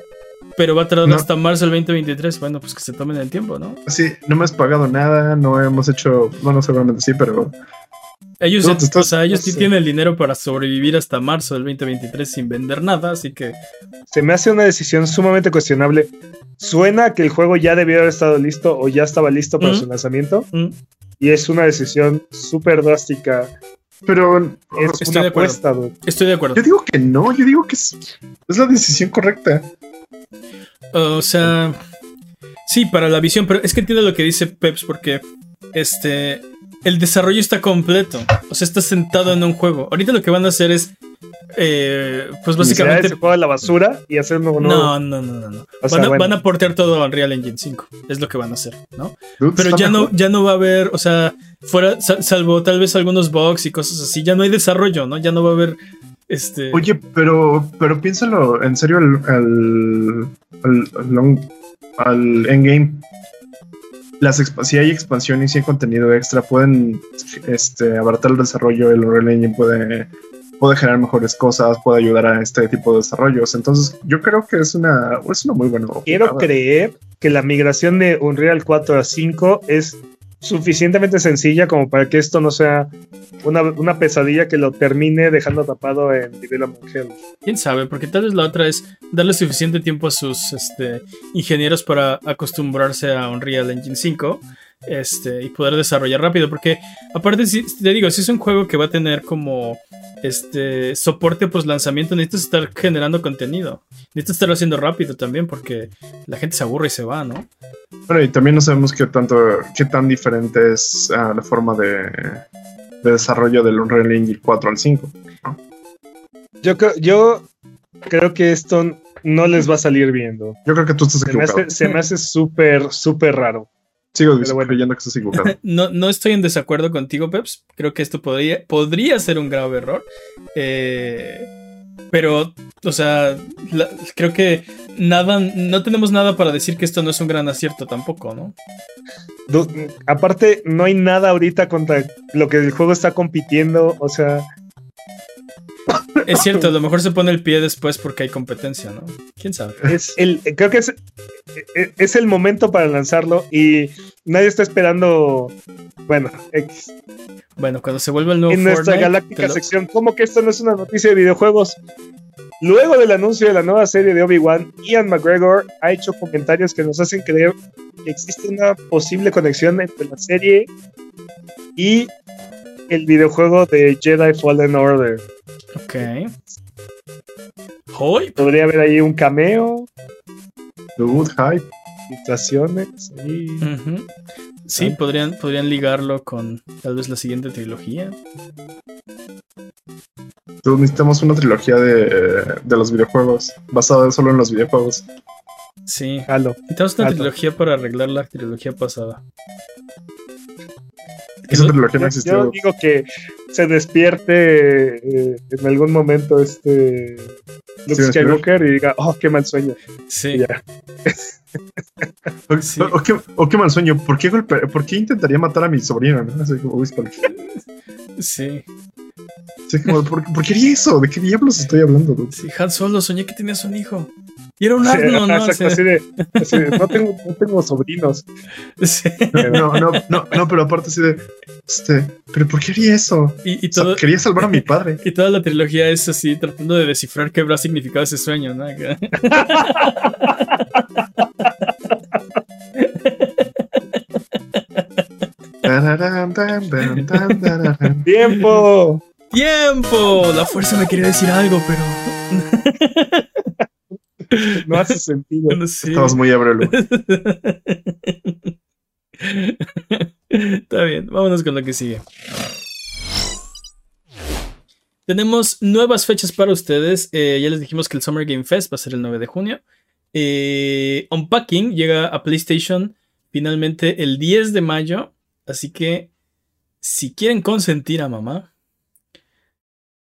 pero va a tardar hasta marzo del 2023. Bueno, pues que se tomen el tiempo, ¿no? Sí, no me has pagado nada, no hemos hecho, bueno, seguramente sí, pero... Ellos, o sea, ellos sí tienen el dinero para sobrevivir hasta marzo del 2023 sin vender nada, así que... Se me hace una decisión sumamente cuestionable. Suena que el juego ya debió haber estado listo o ya estaba listo para su lanzamiento. Y es una decisión súper drástica. Pero es Estoy de acuerdo. Estoy de acuerdo. Yo digo que no, yo digo que es, es la decisión correcta. O sea, sí, para la visión, pero es que entiendo lo que dice Peps porque este el desarrollo está completo, o sea, está sentado en un juego. Ahorita lo que van a hacer es eh, pues básicamente se juega la basura y hacer nuevo No, no, no, no, Van, a, van, a, portear todo a Unreal Engine 5, es lo que van a hacer, ¿no? Pero ya no ya no va a haber, o sea, fuera salvo tal vez algunos bugs y cosas así, ya no hay desarrollo, ¿no? Ya no va a haber este... Oye, pero, pero piénsalo en serio al, al, al, endgame. Las si hay expansión y si hay contenido extra, pueden este, abaratar el desarrollo. El Unreal Engine puede, puede generar mejores cosas, puede ayudar a este tipo de desarrollos. Entonces, yo creo que es una, es una muy buena. Quiero creer que la migración de Unreal 4 a 5 es suficientemente sencilla como para que esto no sea una, pesadilla que lo termine dejando tapado en Development Hell. Quién sabe, porque tal vez la otra es darle suficiente tiempo a sus este, ingenieros para acostumbrarse a Unreal Engine 5 este, y poder desarrollar rápido. Porque, aparte, si, te digo, si es un juego que va a tener como este soporte post lanzamiento, necesitas estar generando contenido. Necesitas estarlo haciendo rápido también, porque la gente se aburre y se va, ¿no? Bueno, y también no sabemos qué tanto, qué tan diferente es ah, la forma de, desarrollo del Unreal Engine 4 al 5. Yo creo, yo creo que esto no les va a salir viendo. Yo creo que tú estás equivocado. se me hace súper, súper raro. Sigo creyendo que estás equivocado. no, no estoy en desacuerdo contigo, Peps. Creo que esto podría, podría ser un grave error. Eh, pero, o sea, creo que nada, no tenemos nada para decir que esto no es un gran acierto tampoco, ¿no? aparte, no hay nada ahorita contra lo que el juego está compitiendo. O sea, es cierto, a lo mejor se pone el pie después porque hay competencia, ¿no? ¿Quién sabe? Es el, creo que es, es el momento para lanzarlo y nadie está esperando, bueno, X. Bueno, cuando se vuelva el nuevo En nuestra galáctica sección, ¿cómo que esto no es una noticia de videojuegos? Luego del anuncio de la nueva serie de Obi-Wan, Ian McGregor ha hecho comentarios que nos hacen creer que existe una posible conexión entre la serie y el videojuego de Jedi Fallen Order. Ok. Hoy podría haber ahí un cameo. Dude, hype. Situaciones. Sí, podrían, podrían ligarlo con tal vez la siguiente trilogía. necesitamos una trilogía de, de, los videojuegos, basada solo en los videojuegos. Sí, necesitamos una trilogía para arreglar la trilogía pasada. Esa trilogía no existió. Yo digo que se despierte eh, en algún momento este Luke Skywalker y diga, oh, qué mal sueño. Sí. Ya. o, qué, mal sueño. ¿Por qué, ¿Por qué intentaría matar a mi sobrino? ¿no? Así como, sí. Sí, como, ¿por, ¿por, qué haría eso? ¿De qué diablos estoy hablando? Sí, Han Solo, soñé que tenías un hijo. Y era un asno, ¿no? Exacto, así, de, así de, no, tengo, no tengo sobrinos. Sí. No, no, no, no, pero aparte así de, este, pero ¿por qué haría eso? Y, y todo, quería salvar a mi padre. Y toda la trilogía es así, tratando de descifrar qué habrá significado ese sueño, ¿no? ¡Tiempo! ¡Tiempo! La fuerza me quería decir algo, pero. no hace sentido. Estamos muy abrelo. Está bien, vámonos con lo que sigue. Tenemos nuevas fechas para ustedes. Eh, ya les dijimos que el Summer Game Fest va a ser el 9 de junio. Eh, Unpacking llega a PlayStation finalmente el 10 de mayo. Así que si quieren consentir a mamá,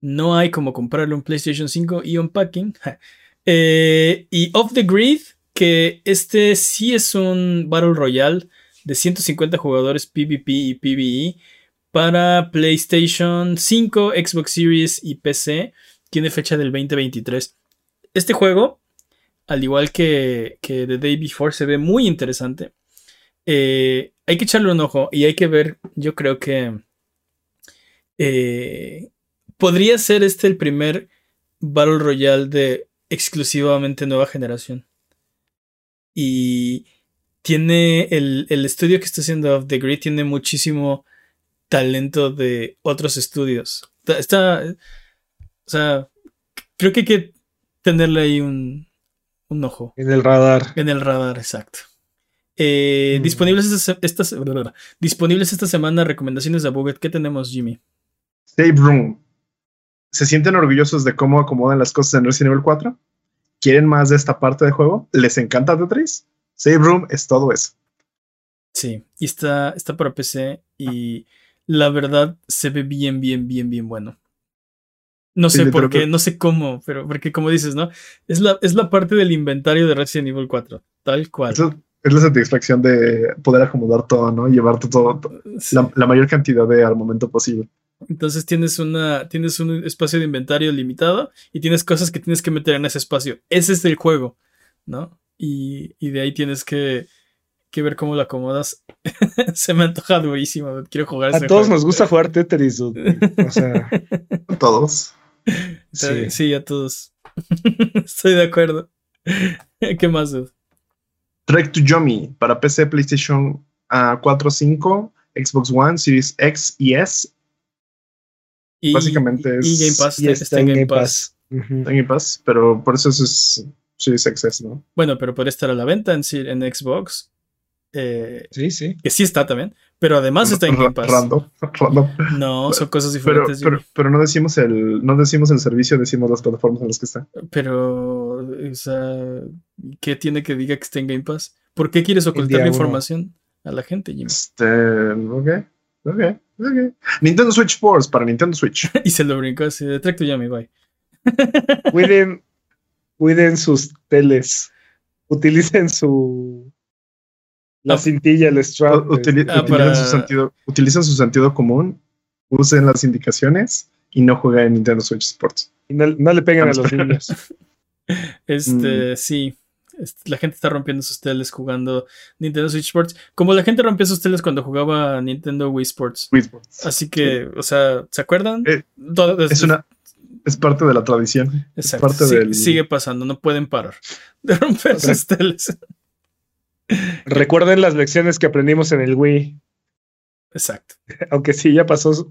no hay como comprarle un PlayStation 5 y Unpacking. Eh, y Off the Grid, que este sí es un Battle Royale de 150 jugadores PvP y PvE para PlayStation 5, Xbox Series y PC. Tiene fecha del 2023. Este juego, al igual que, que The Day Before, se ve muy interesante. Eh, hay que echarle un ojo y hay que ver, yo creo que eh, podría ser este el primer Battle Royale de exclusivamente nueva generación. Y tiene el, estudio que está haciendo Off the Grid, tiene muchísimo talento de otros estudios. Está, o sea, creo que hay que tenerle ahí un, un ojo. En el radar. En el radar, exacto. Eh, mm. disponibles, esta, disponibles esta semana recomendaciones de Buget. ¿Qué tenemos, Jimmy? Save Room. ¿Se sienten orgullosos de cómo acomodan las cosas en Resident Evil 4? ¿Quieren más de esta parte de juego? ¿Les encanta Tetris? Save Room es todo eso. Sí, y está, está para PC y la verdad se ve bien, bien, bien, bien bueno. No sé por qué, no sé cómo, pero porque como dices, ¿no? Es la, es la parte del inventario de Resident Evil 4, tal cual. es la satisfacción de poder acomodar todo, ¿no? Llevarte todo, la, mayor cantidad de armamento posible. Entonces tienes una, tienes un espacio de inventario limitado y tienes cosas que tienes que meter en ese espacio. Ese es el juego, ¿no? Y, y de ahí tienes que, que ver cómo lo acomodas. Se me antoja durísimo. Quiero jugar. A todos nos gusta jugar Tetris. O sea, a todos. Sí. a todos. Estoy de acuerdo. ¿Qué más, dude? Trek to Yomi para PC, PlayStation 4, 5, Xbox One, Series X y S. Y, Básicamente es. Y Game Pass. está, en Game Pass. En Game Pass, pero por eso es Series XS, ¿no? Bueno, pero puede estar a la venta en, en Xbox. Eh, sí, sí. Que sí está también. Pero además está en Game Pass. No, son cosas diferentes. Pero, no decimos el, no decimos el servicio, decimos las plataformas en las que está. Pero, o sea, ¿qué tiene que diga que está en Game Pass? ¿Por qué quieres ocultar la información a la gente, Jimmy? Este, ok, ok, ok. Nintendo Switch Sports para Nintendo Switch. y se lo brincó así, de tracto ya me bye. cuiden, cuiden sus teles. Utilicen su la cintilla, el strap. utilizan, su sentido, utilizan su sentido común, usen las indicaciones y no jueguen en Nintendo Switch Sports. Y no, le peguen a los niños. Este, mm. sí. La gente está rompiendo sus teles jugando Nintendo Switch Sports. Como la gente rompió sus teles cuando jugaba Nintendo Wii Sports. Wii Sports. Así que, o sea, ¿se acuerdan? Eh, es, una, es parte de la tradición. Exacto. Sigue pasando, no pueden parar de romper sus teles. Recuerden las lecciones que aprendimos en el Wii. Exacto. Aunque sí, ya pasó,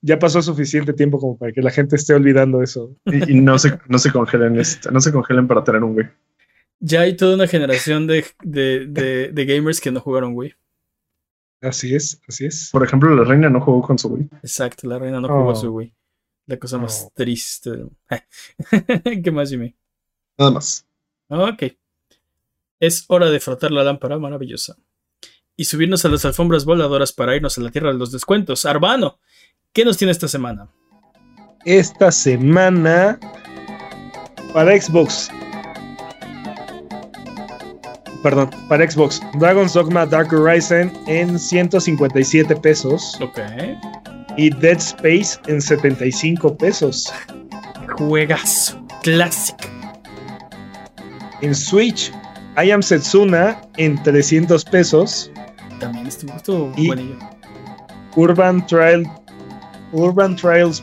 ya pasó suficiente tiempo como para que la gente esté olvidando eso. Y, no, se, no se congelen, este, no se congelen para tener un Wii. Ya hay toda una generación de, gamers que no jugaron Wii. Así es, así es. Por ejemplo, la reina no jugó con su Wii. Exacto, la reina no jugó oh. su Wii. La cosa más oh. triste. ¿Qué más, Jimmy? Nada más. Ok. Es hora de frotar la lámpara maravillosa y subirnos a las alfombras voladoras para irnos a la tierra de los descuentos. Arbano, ¿qué nos tiene esta semana? Esta semana Para Xbox. Perdón, para Xbox. Dragon's Dogma Dark Horizon en 157 pesos. Ok. Y Dead Space en 75 pesos. Juegas. Clásico. En Switch, I Am Setsuna en 300 pesos. También estuvo, y Urban Trial Urban Trials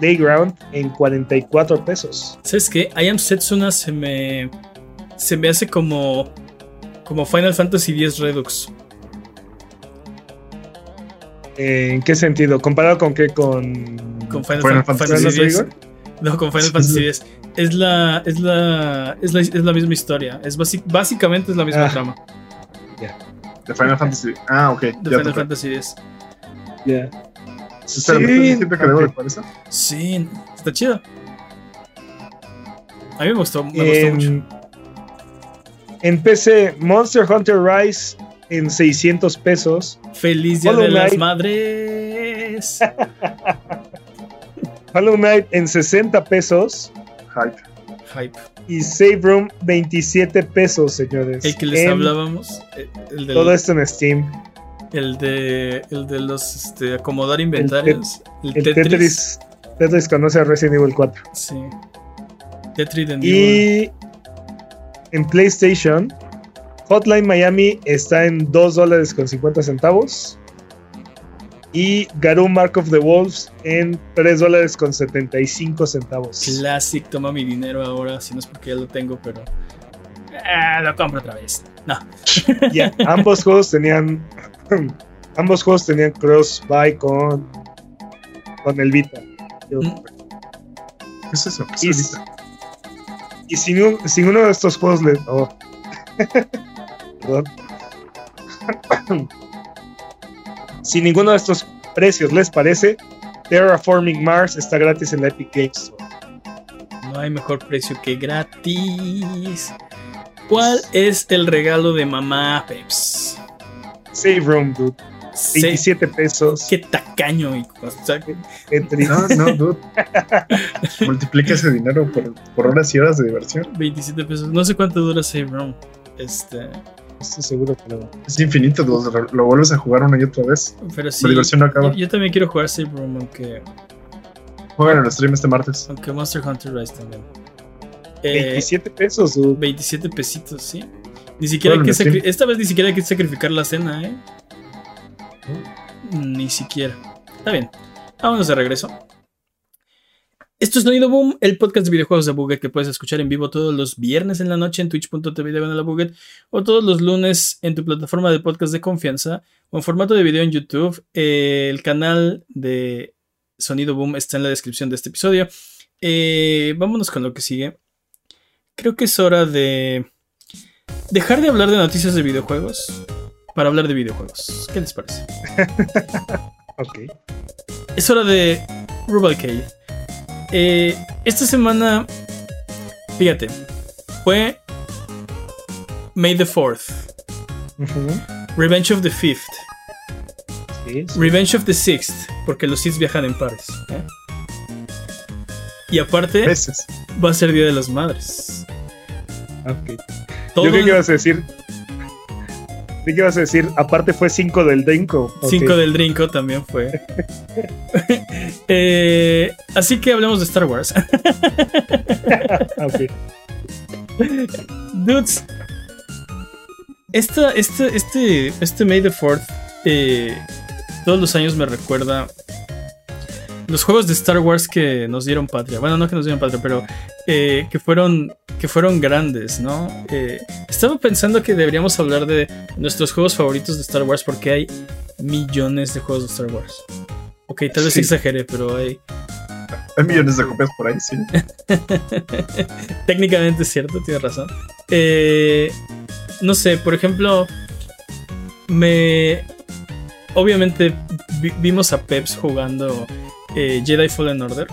Playground en 44 pesos. ¿Sabes qué? I Am Setsuna se me se me hace como como Final Fantasy X Redux. ¿En qué sentido? ¿Comparado con qué? ¿Con, con Final, Fantasy, X? No, con Final Fantasy X. Es la, es la, es la, es la misma historia. Es básicamente es la misma ah. trama. Ya. De Final Fantasy. Ah, ok. De Final Fantasy X. Ya. Sí, siempre que eso? Sí, está chido. A mí me gustó, me gustó mucho. En PC, Monster Hunter Rise en 600 pesos. Feliz Día de las Madres. Hollow Knight en 60 pesos. Hype. Hype. Y Save Room 27 pesos, señores. El que les hablábamos. Eh, todo esto en Steam. El de, el de los este, acomodar inventarios. El, Tetris. Tetris. conoce a Resident Evil 4. Sí. Tetris de Y en PlayStation, Hotline Miami está en 2 dólares con 50 centavos. Y Garou Mark of the Wolves en 3 dólares con 75 centavos. Classic, toma mi dinero ahora, si no es porque ya lo tengo, pero. Ah, lo compro otra vez. No. Ya, ambos juegos tenían. ambos juegos tenían cross-buy con. con el Vita. Mm. ¿Qué es eso? ¿Qué es y, y sin, sin, uno de estos juegos le. Oh. Perdón si ninguno de estos precios les parece, Terraforming Mars está gratis en la Epic Games No hay mejor precio que gratis. ¿Cuál es el regalo de mamá Peps? Save Room, dude. 27 pesos. Qué tacaño, y No, no, dude. Multiplica ese dinero por, por, horas y horas de diversión. 27 pesos. No sé cuánto dura Save Room. Este estoy seguro que lo... Es infinito, lo, vuelves a jugar una y otra vez. Pero sí, la diversión no acaba. Yo, también quiero jugar Save Room, aunque... Juegan en el stream este martes. Aunque Monster Hunter Rise también. 27 eh, pesos, 27 pesitos, sí. Ni siquiera hay que Esta vez ni siquiera hay que sacrificar la cena, ¿eh? Ni siquiera. Está bien. Vámonos de regreso. Esto es Sonido Boom, el podcast de videojuegos de Buget que puedes escuchar en vivo todos los viernes en la noche en twitch.tv de la Buget o todos los lunes en tu plataforma de podcast de confianza o en formato de video en YouTube. el canal de Sonido Boom está en la descripción de este episodio. Eh, vámonos con lo que sigue. Creo que es hora de dejar de hablar de noticias de videojuegos para hablar de videojuegos. ¿Qué les parece? ok. Es hora de Rubalcade. Eh, esta semana, fíjate, fue May the 4th. Revenge of the 5th. Revenge of the 6th, porque los Sith viajan en pares. ¿eh? Y aparte, va a ser Día de las Madres. Okay. Yo creo que ibas a decir ¿Qué ibas a decir? Aparte fue 5 del Drinko. 5 del Drinko también fue. Eh, así que hablemos de Star Wars. Dudes. Esta, este, este, este May the 4th eh, todos los años me recuerda los juegos de Star Wars que nos dieron patria. Bueno, no que nos dieron patria, pero eh, que, fueron, que fueron grandes, ¿no? Eh, estaba pensando que deberíamos hablar de nuestros juegos favoritos de Star Wars porque hay millones de juegos de Star Wars. Ok, tal vez exageré, pero hay... Hay millones de copias por ahí, sí. Técnicamente es cierto, tienes razón. Eh, no sé, por ejemplo, me... Obviamente vimos a Peps jugando eh, Jedi Fallen Order.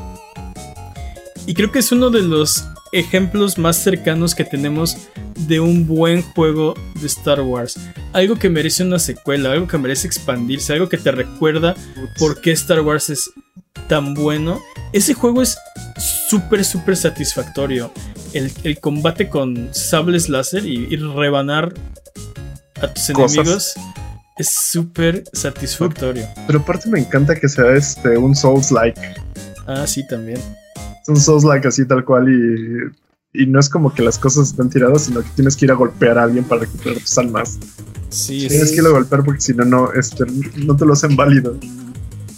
Y creo que es uno de los ejemplos más cercanos que tenemos de un buen juego de Star Wars. Algo que merece una secuela, algo que merece expandirse, algo que te recuerda por qué Star Wars es tan bueno. Ese juego es súper, súper satisfactorio. el, combate con sables láser y, rebanar a tus enemigos es súper satisfactorio. Pero aparte me encanta que sea este un Souls-like. Ah, sí, también. Es un Souls-like así tal cual y, y no es como que las cosas están tiradas, sino que tienes que ir a golpear a alguien para recuperar tus almas. Sí, Tienes que ir a golpear porque si no, no, este, no te lo hacen válido.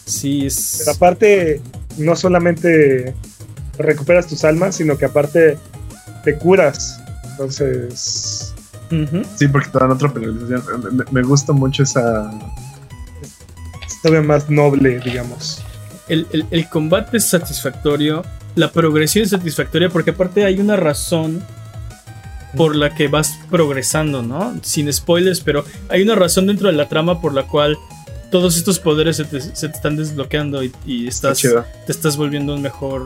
Sí, es. Pero aparte, no solamente recuperas tus almas, sino que aparte te curas. Entonces. Sí, porque te dan otra penalización. Me, gusta mucho esa. Historia más noble, digamos. El, combate es satisfactorio. La progresión es satisfactoria porque aparte hay una razón por la que vas progresando, ¿no? Sin spoilers, pero hay una razón dentro de la trama por la cual todos estos poderes se te, están desbloqueando y, estás, te estás volviendo un mejor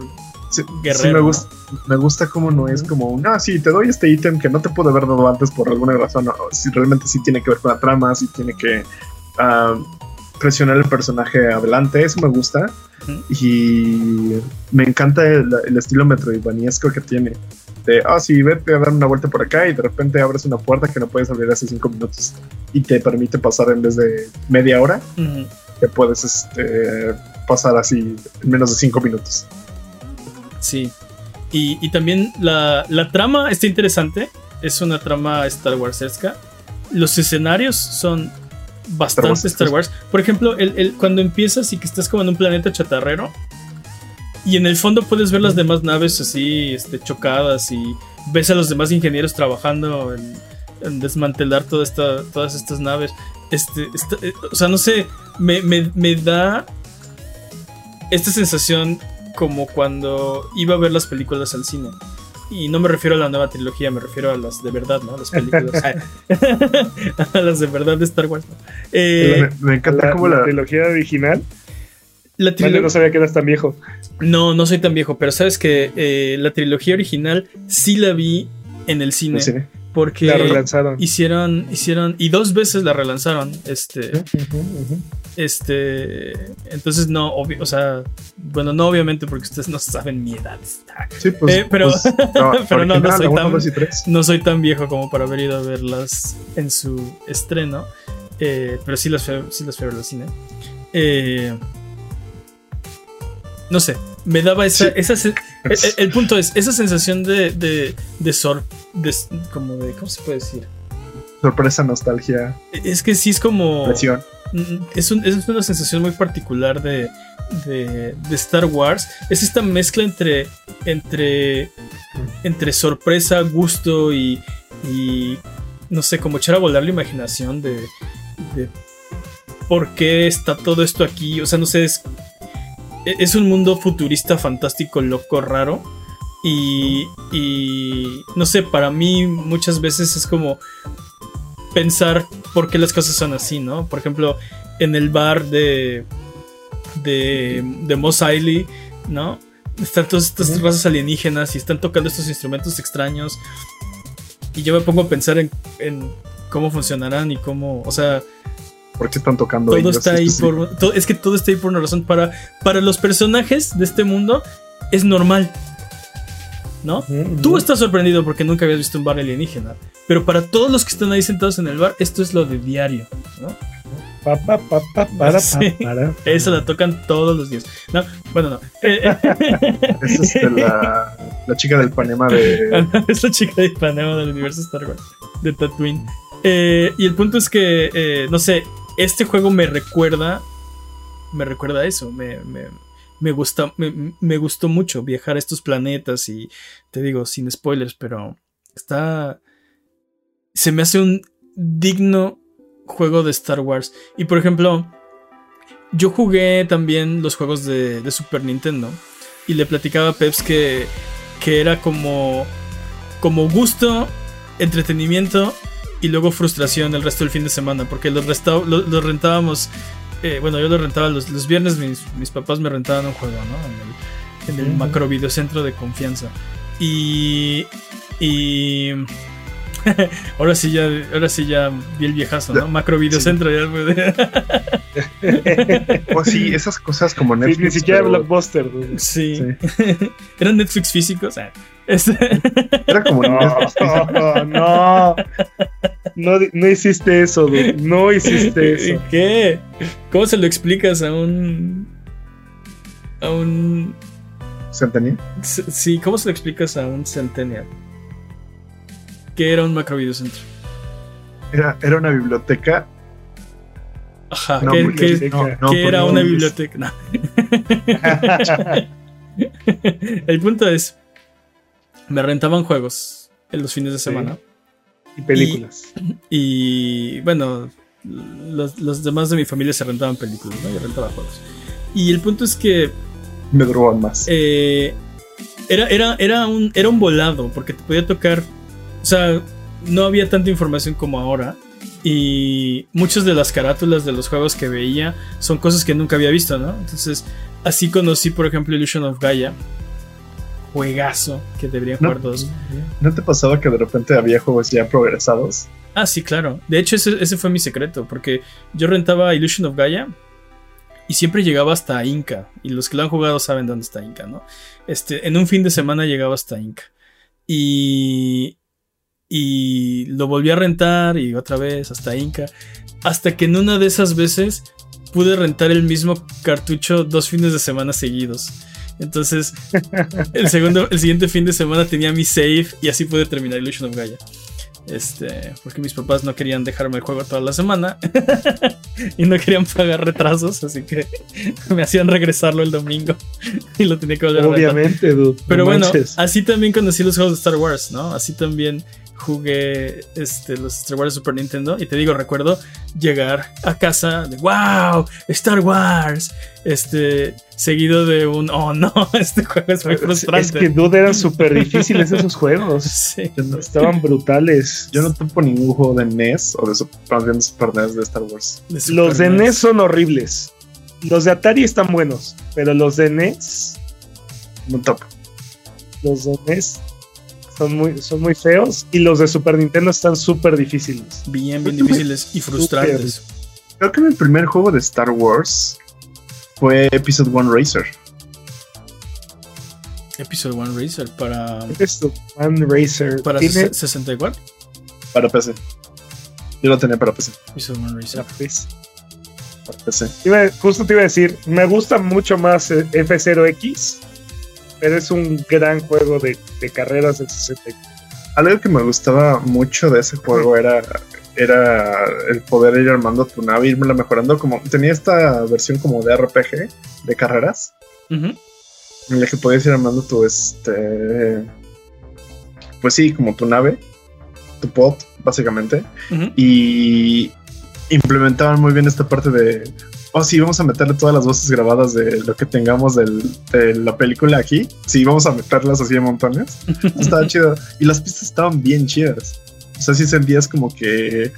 guerrero. me, gusta, me gusta cómo no es como un, ah, sí, te doy este ítem que no te pude haber dado antes por alguna razón. si realmente sí tiene que ver con la trama, si tiene que ah, presionar el personaje adelante, eso me gusta. Y me encanta el, el estilo metroidvaniesco que tiene de, ah, sí, vete a dar una vuelta por acá y de repente abres una puerta que no puedes abrir hace cinco minutos y te permite pasar en vez de media hora, que puedes este, pasar así en menos de cinco minutos. Sí. Y, también la, trama está interesante. Es una trama Star Wars -esca. Los escenarios son bastante Star Wars. Por ejemplo, el, cuando empiezas y que estás como en un planeta chatarrero, y en el fondo puedes ver las demás naves así este, chocadas y ves a los demás ingenieros trabajando en, desmantelar toda esta, todas estas naves. Este, eh, o sea, no sé, me, da esta sensación como cuando iba a ver las películas al cine. Y no me refiero a la nueva trilogía, me refiero a las de verdad, ¿no? Las películas. a las de verdad de Star Wars. Eh, me, encanta como la trilogía original la no sabía que eras tan viejo. No, no soy tan viejo, pero sabes que eh, la trilogía original sí la vi en el cine. Porque la relanzaron. hicieron, hicieron, y dos veces la relanzaron. Este, este, entonces no, o sea, bueno, no obviamente porque ustedes no saben mi edad. Sí, pues, eh, pero, pues, no, pero no, no, soy tan, no soy tan viejo como para haber ido a verlas en su estreno. Eh, pero sí las fui, sí las fui a ver al cine. Eh, no sé, me daba esa, el, punto es, esa sensación de, de, de, sor, como de, ¿cómo se puede decir? Sorpresa, nostalgia. Es que sí es como... Mm, es, es una sensación muy particular de, de, de, Star Wars. Es esta mezcla entre, entre, entre sorpresa, gusto y, y, no sé, como echar a volar la imaginación de, de por qué está todo esto aquí. O sea, no sé, es e-, es un mundo futurista, fantástico, loco, raro. Y, y no sé, para mí muchas veces es como pensar por qué las cosas son así, ¿no? Por ejemplo, en el bar de, de, de Mos Eisley, ¿no? Están todas estas razas alienígenas y están tocando estos instrumentos extraños. Y yo me pongo a pensar en, en cómo funcionarán y cómo, o sea, ¿Por qué están tocando todo Está ahí por, es que todo está ahí por una razón. Para, para los personajes de este mundo es normal. ¿No? Tú estás sorprendido porque nunca habías visto un bar alienígena. Pero para todos los que están ahí sentados en el bar, esto es lo de diario. ¿no? Pa, pa, pa, para, para, Eso la tocan todos los días. No, bueno, no. es este, la, la, chica del Panema de. es la chica del Panema del universo Star Wars. De Tatooine. Eh, y el punto es que, eh, no sé, este juego me recuerda, me recuerda a eso, me, me, me, gusta, me, gustó mucho viajar a estos planetas y te digo, sin spoilers, pero está, se me hace un digno juego de Star Wars. Y por ejemplo, yo jugué también los juegos de, de Super Nintendo y le platicaba a Peps que, que era como, como gusto, entretenimiento y luego frustración el resto del fin de semana, porque los, los, rentábamos, eh, bueno, yo los rentaba los, los viernes, mis, papás me rentaban un juego, ¿no? En el, macro videocentro de confianza. Y, y ahora sí ya, ahora sí ya vi el viejazo, ¿no? Macro Videocentro ya. o oh, sí, esas cosas como Netflix. ni siquiera Blockbuster. Sí. Eran Netflix físicos. Este Era como no, no, no, no hiciste eso, dude. no hiciste eso. ¿Qué? ¿Cómo se lo explicas a un a un centennial? Sí, ¿cómo se lo explicas a un centennial? ¿Qué era un macro videocentro? Era, era una biblioteca. Ajá, ¿qué, era una biblioteca? El punto es, me rentaban juegos en los fines de semana. Y películas. Y, bueno, los, demás de mi familia se rentaban películas, ¿no? Yo rentaba juegos. Y el punto es que... Me drogaban más. Eh, era, era, era, un, era un volado, porque te podía tocar o sea, no había tanta información como ahora. Y muchas de las carátulas de los juegos que veía son cosas que nunca había visto, ¿no? Entonces, así conocí, por ejemplo, Illusion of Gaia. Juegazo que debería jugar todos. ¿No te pasaba que de repente había juegos ya progresados? Ah, sí, claro. De hecho, ese, ese fue mi secreto, porque yo rentaba Illusion of Gaia y siempre llegaba hasta Inca. Y los que lo han jugado saben dónde está Inca, ¿no? Este, en un fin de semana llegaba hasta Inca. Y, y lo volví a rentar y otra vez hasta Inca. Hasta que en una de esas veces pude rentar el mismo cartucho dos fines de semana seguidos. Entonces, el, segundo, el siguiente fin de semana tenía mi save y así pude terminar Illusion of Gaia. Este, porque mis papás no querían dejarme el juego toda la semana y no querían pagar retrasos, así que me hacían regresarlo el domingo y lo tenía que volver Obviamente, a Dude, Pero bueno, así también conocí los juegos de Star Wars, ¿no? Así también jugué este, los Star Wars Super Nintendo y te digo, recuerdo llegar a casa de wow, Star Wars, este, seguido de un oh no, este juego es muy frustrante. Es que dude eran súper difíciles esos juegos. Sí. Estaban brutales. Yo no topo ningún juego de NES o de Super, Super NES de Star Wars. los de NES. son horribles. Los de Atari están buenos, pero los de NES no topo. Los de NES son muy, son muy feos y los de Super Nintendo están súper difíciles. Bien, bien difíciles y frustrantes. Creo que mi primer juego de Star Wars fue Episode One Racer. Episode One Racer para. Episode One Racer. ¿Para 64? Para PC. Yo lo tenía para PC. Episode One Racer. Para PC. Para PC. justo te iba a decir, me gusta mucho más F0X pero es un gran juego de, carreras de 64. Algo que me gustaba mucho de ese juego era, era el poder ir armando tu nave, irme mejorando. Como tenía esta versión como de RPG de carreras, en la que podías ir armando tu este, pues sí, como tu nave, tu pod, básicamente, y implementaban muy bien esta parte de oh sí, vamos a meterle todas las voces grabadas de lo que tengamos de la película aquí. Sí, vamos a meterlas así de montones. Estaba chido. Y las pistas estaban bien chidas. O sea, sí sentías como que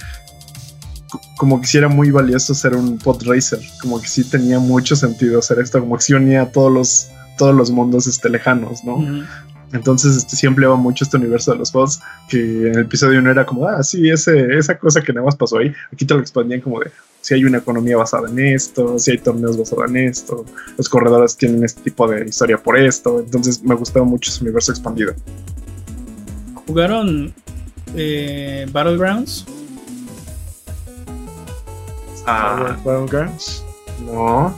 como que sí era muy valioso ser un pod racer, como que sí tenía mucho sentido hacer esto, como que sí unía todos los, todos los mundos este, lejanos, ¿no? Entonces este, sí empleaba mucho este universo de los pods, que en el episodio 1 era como, ah, sí, ese, esa cosa que nada más pasó ahí, aquí te lo expandían como de, si hay una economía basada en esto, si hay torneos basados en esto, los corredores tienen este tipo de historia por esto, entonces me gustaba mucho ese universo expandido. ¿Jugaron eh, Battlegrounds? Ah, Battlegrounds. No.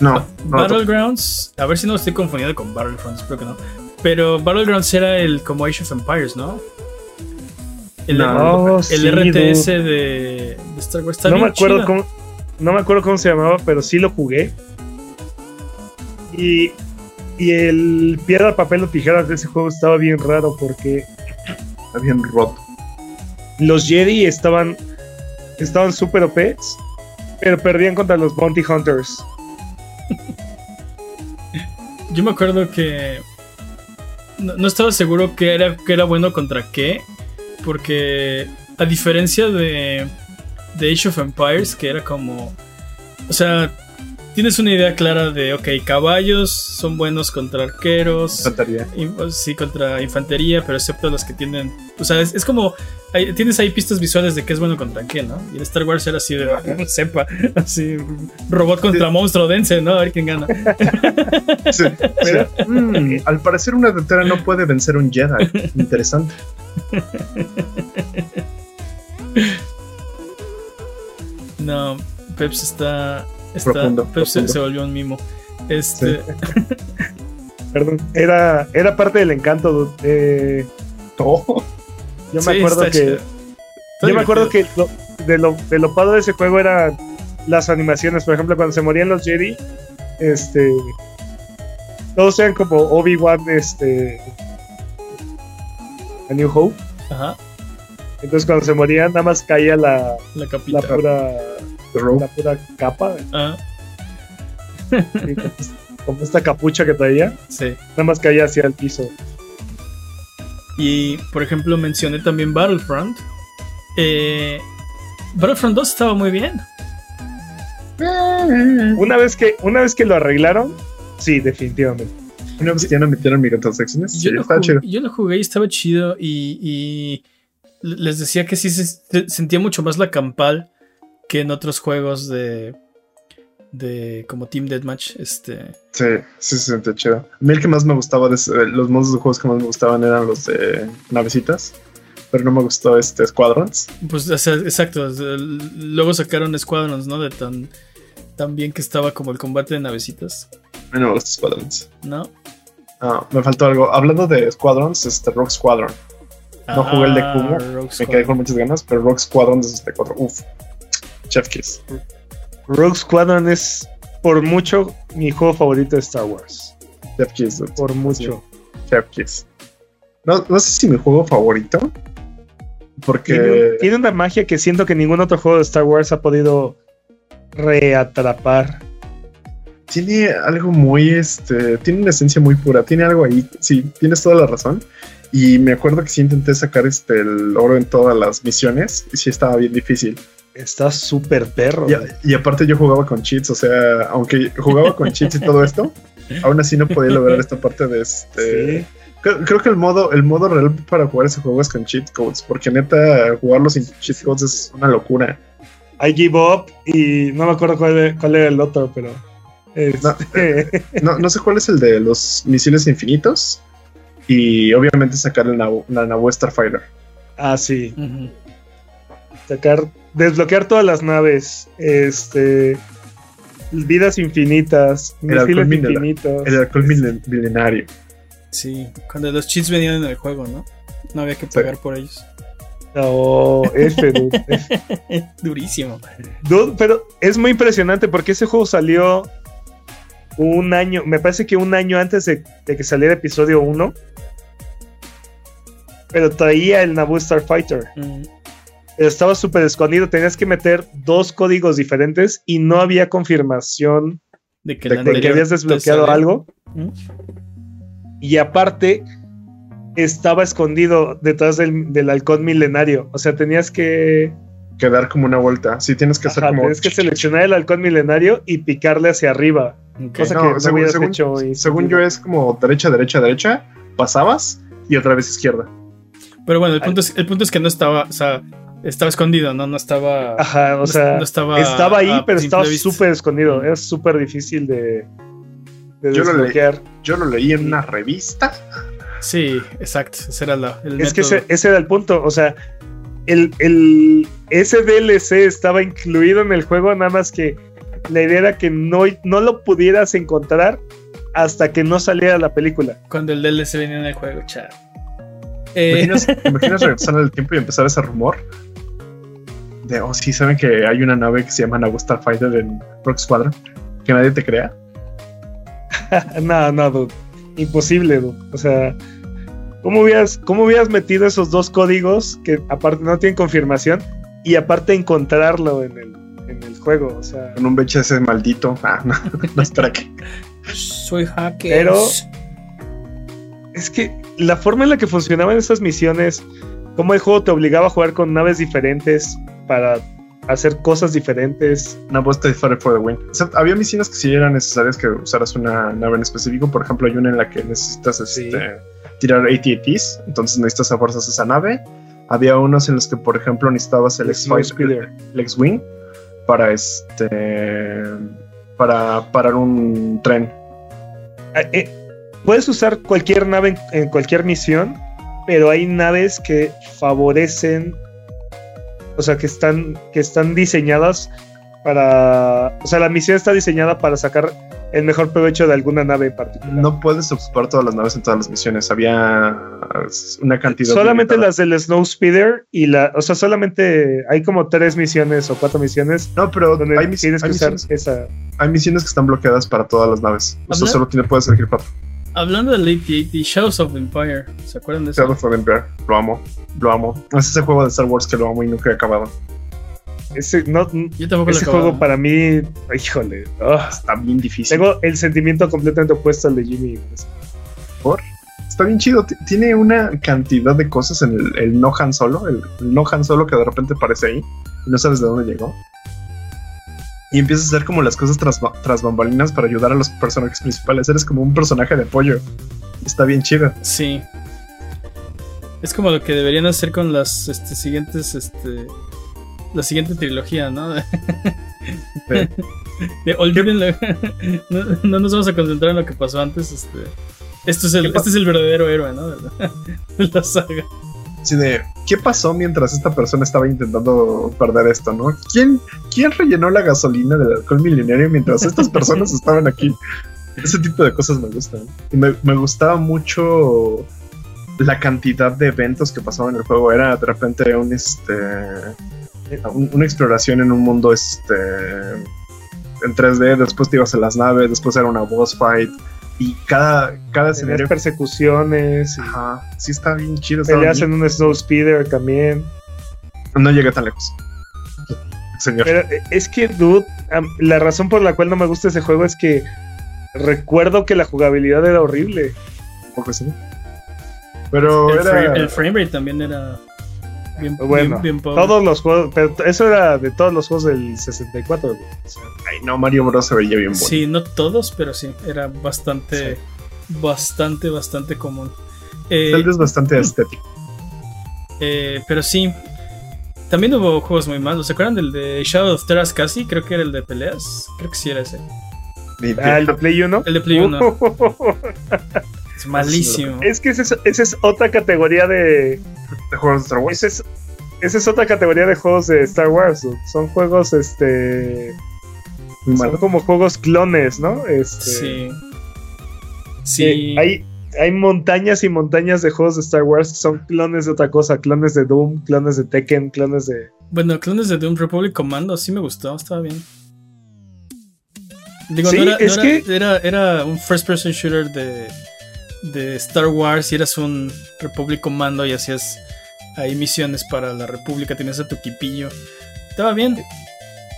No, Battlegrounds, a ver si no estoy confundido con Battlefront, espero que no. Pero Battlegrounds era el como Age of Empires, ¿no? El, RTS de, Star Wars. no me acuerdo cómo, no me acuerdo cómo se llamaba, pero sí lo jugué. Y, y el piedra, papel o tijeras de ese juego estaba bien raro porque está bien roto. Los Jedi estaban estaban súper OP, pero perdían contra los Bounty Hunters. Yo me acuerdo que no, estaba seguro que era, que era bueno contra qué, porque a diferencia de, de Age of Empires, que era como... O sea, tienes una idea clara de, ok, caballos son buenos contra arqueros. Infantería. sí, contra infantería, pero excepto los que tienen. O sea, es, como. tienes ahí pistas visuales de qué es bueno contra qué, ¿no? Y en Star Wars era así de. sepa. Así. Robot contra monstruo, dense, ¿no? A ver quién gana. Sí, mm, al parecer, una tetera no puede vencer un Jedi. Interesante. No, Peps está. Peps Se, volvió un mimo. Este. Perdón, era, era parte del encanto. Eh, Yo me acuerdo que. Yo me acuerdo que de, lo, de lo padre de ese juego eran las animaciones. Por ejemplo, cuando se morían los Jedi, este. Todos eran como Obi-Wan, este. A New Hope. Ajá. Entonces cuando se morían nada más caía la, la, capita. la pura la pura capa. Ah. como esta capucha que traía. Sí. Nada más caía hacia el piso. Y por ejemplo mencioné también Battlefront. Eh, Battlefront 2 estaba muy bien. Una vez que, una vez que lo arreglaron, sí, definitivamente. Una vez que ya no metieron microtransacciones, yo, lo jugué, chido. yo lo jugué y estaba chido. y les decía que sí se sentía mucho más la campal que en otros juegos de de como Team Deathmatch, este sí, sí se sentía chido. A mí el que más me gustaba de eh, los modos de juegos que más me gustaban eran los de navecitas, pero no me gustó este Squadrons. Pues exacto, luego sacaron Squadrons, ¿no? De tan tan bien que estaba como el combate de navecitas. A mí no me gusta Squadrons. ¿No? Ah, me faltó algo. Hablando de Squadrons, este Rock Squadron. No jugué el de ah, Kumo, me quedé con muchas ganas, pero Rock Squadron es este 4. Uf, Chef Kiss. Rogue Squadron es por mucho mi juego favorito de Star Wars. Chef Kiss. Por mucho. Chef Kiss. No, no, sé si mi juego favorito. Porque. Tiene, una magia que siento que ningún otro juego de Star Wars ha podido reatrapar. Tiene algo muy, este, tiene una esencia muy pura, tiene algo ahí, sí, tienes toda la razón. Y me acuerdo que sí intenté sacar este, el oro en todas las misiones y sí estaba bien difícil. Está súper perro. Y, aparte yo jugaba con cheats, o sea, aunque jugaba con cheats y todo esto, aún así no podía lograr esta parte de este... Creo, que el modo, el modo real para jugar ese juego es con cheat codes, porque neta, jugarlo sin cheat codes es una locura. I give up y no me acuerdo cuál, cuál era el otro, pero... Este, no, no, sé cuál es el de los misiles infinitos y obviamente sacar la, la Starfighter. Ah, sí. Sacar desbloquear todas las naves, este, vidas infinitas, el alcohol infinitos. El alcohol milenario. Sí, cuando los cheats venían en el juego, ¿no? No había que pagar por ellos. No, F, Durísimo. Dude, pero es muy impresionante porque ese juego salió un año, me parece que un año antes de, que saliera episodio 1. Pero traía el Naboo Starfighter. Mm estaba súper escondido, tenías que meter dos códigos diferentes y no había confirmación de que, habías desbloqueado algo. Y aparte, estaba escondido detrás del, del, halcón milenario. O sea, tenías que. Que dar como una vuelta. Sí, tienes que hacer como. Tienes que seleccionar el halcón milenario y picarle hacia arriba. Cosa que no según, hecho según yo es como derecha, derecha, derecha. Pasabas y otra vez izquierda. Pero bueno, el punto, es, el punto es que no estaba. O sea, estaba escondido, ¿no? No estaba. Ajá, o sea. estaba, estaba ahí, pero estaba súper escondido. Era súper difícil de, yo desbloquear. Lo leí, yo lo leí en una revista. Sí, exacto. Ese era la, el Es que ese, era el punto. O sea, el, el, ese DLC estaba incluido en el juego, nada más que la idea era que no, no lo pudieras encontrar hasta que no saliera la película. Cuando el DLC venía en el juego, chao. Eh, ¿Imaginas, ¿Imaginas regresar el tiempo y empezar ese rumor? de, oh, sí, saben que hay una nave que se llama Nagu Starfighter en Rock Squadron, que nadie te crea. no, no, dude. Imposible, dude. O sea, ¿cómo hubieras, ¿cómo hubieras metido esos dos códigos que aparte no tienen confirmación y aparte encontrarlo en el, en el juego? O sea, con un VHS maldito. Ah, no, no espera que. Soy hacker. Pero es que la forma en la que funcionaban esas misiones, cómo el juego te obligaba a jugar con naves diferentes, para hacer cosas diferentes. No, pues te for the win. había misiones que sí eran necesarias que usaras una nave en específico. Por ejemplo, hay una en la que necesitas este, tirar ATATs, entonces necesitas a fuerzas esa nave. Había unos en los que, por ejemplo, necesitabas el X-Wing para este para parar un tren. Ah, eh, puedes usar cualquier nave en cualquier misión, pero hay naves que favorecen o sea, que están, que están diseñadas para, o sea, la misión está diseñada para sacar el mejor provecho de alguna nave en particular. No puedes ocupar todas las naves en todas las misiones. Había una cantidad. Solamente las del Snow Speeder y la, o sea, solamente hay como tres misiones o cuatro misiones. No, pero hay, misiones, que esa. Hay misiones que están bloqueadas para todas las naves. O sea, solo tiene, puedes elegir cuatro. Hablando del AT-AT, Shadows of Empire, ¿se acuerdan de eso? Shadows of Empire, lo amo, lo amo. Es ese juego de Star Wars que lo amo y nunca he acabado. Ese, no, ese juego para mí, híjole, ah, está bien difícil. Tengo el sentimiento completamente opuesto al de Jimmy. ¿Por? Está bien chido. Tiene una cantidad de cosas en el, no Han Solo, el, el, no Han Solo que de repente aparece ahí y no sabes de dónde llegó y empiezas a hacer como las cosas tras, bambalinas para ayudar a los personajes principales. Eres como un personaje de apoyo. Está bien chido. Sí. Es como lo que deberían hacer con las este, siguientes, este, la siguiente trilogía, ¿no? olvídenlo. no, nos vamos a concentrar en lo que pasó antes. Este, esto es el, este es el verdadero héroe, ¿no? De la saga de, ¿qué pasó mientras esta persona estaba intentando perder esto, no? ¿Quién, quién rellenó la gasolina del alcohol milenario mientras estas personas estaban aquí? Ese tipo de cosas me gustan. Y me, gustaba mucho la cantidad de eventos que pasaban en el juego. Era de repente un este una exploración en un mundo este en 3D, después te ibas a las naves, después era una boss fight y cada, cada escenario. persecuciones. Ajá, sí está bien chido. Peleas en un Snow Speeder también. No llega tan lejos. Señor. Pero eh, es que, dude, la razón por la cual no me gusta ese juego es que recuerdo que la jugabilidad era horrible. Un poco sí. Pero el, era... el frame rate también era bueno, todos los juegos, pero eso era de todos los juegos del 64. ay, no, Mario Bros. se veía bien bueno. Sí, no todos, pero sí, era bastante, bastante, bastante común. Eh, Tal vez bastante estético. Eh, pero sí, también hubo juegos muy malos. ¿Se acuerdan del de Shadow of Terras casi? Creo que era el de peleas. Creo que sí era ese. Ah, el de Play 1. El de Play 1. Es malísimo. Es que esa es otra categoría de, de juegos de Star Wars. Esa es, otra categoría de juegos de Star Wars. Son juegos, este. Son como juegos clones, ¿no? Este, sí. Sí. hay, hay montañas y montañas de juegos de Star Wars que son clones de otra cosa. Clones de Doom, clones de Tekken, clones de. Bueno, clones de Doom Republic Commando sí me gustó, estaba bien. Digo, no, era, es que... era, era un first person shooter de, de Star Wars y eras un Republic Commando y hacías hay misiones para la República, tienes a tu equipillo. Estaba bien.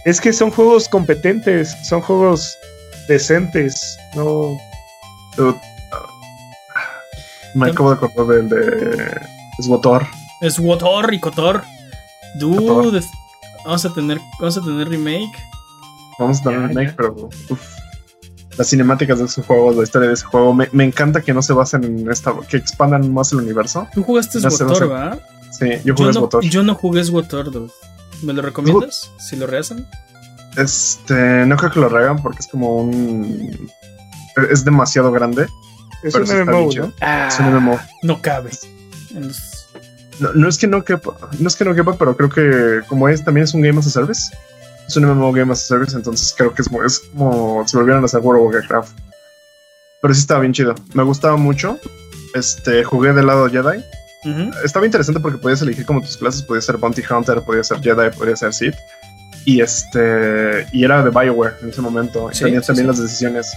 Es que son juegos competentes, son juegos decentes, no. me acabo de acordar del de Swotor. Swotor y Kotor. Dude, vamos a tener, vamos a tener remake. Vamos a tener remake, pero las cinemáticas de ese juego, la historia de ese juego, me, me encanta que no se basen en esta, que expandan más el universo. Tú jugaste Swotor, ¿verdad? Sí, yo jugué no, Yo no jugué SWOTOR, ¿Me lo recomiendas? Si lo rehacen. Este, no creo que lo rehagan porque es como un. Es demasiado grande. Es un MMO, ¿no? Ah, es un MMO. No cabe. No, no, es que no quepa, no es que no quepa, pero creo que como es también es un Game as a Service. Es un MMO Game as a Service, entonces creo que es, es como si volvieran a hacer World of Warcraft. Pero sí estaba bien chido. Me gustaba mucho. Este, jugué del lado Jedi estaba interesante porque podías elegir como tus clases, podías ser Bounty Hunter, podías ser Jedi, podías ser Sith. Y este y era de Bioware en ese momento. tenías también las decisiones.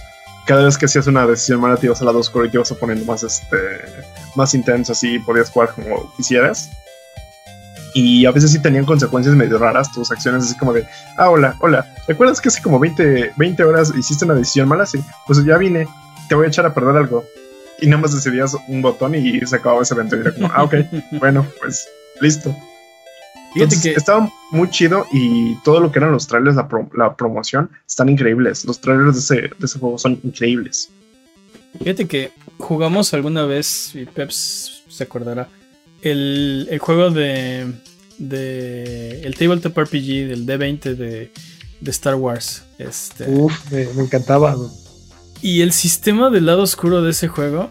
Cada vez que hacías una decisión mala te ibas al lado oscuro y te ibas a poniendo más este más intenso así, podías jugar como quisieras. Y a veces sí tenían consecuencias medio raras tus acciones, así como de, ah, hola, hola, ¿recuerdas que hace como 20, 20 horas hiciste una decisión mala? Sí, pues ya vine, te voy a echar a perder algo y nada más decidías un botón y se acababa ese evento. Y era como, ah, ok, bueno, pues listo. estaba muy chido y todo lo que eran los trailers, la, promoción, están increíbles. Los trailers de ese, juego son increíbles. Fíjate que jugamos alguna vez, y Peps se acordará, el, juego de, de el Tabletop RPG del D20 de, Star Wars. Este. Uf, me, encantaba. Y el sistema del lado oscuro de ese juego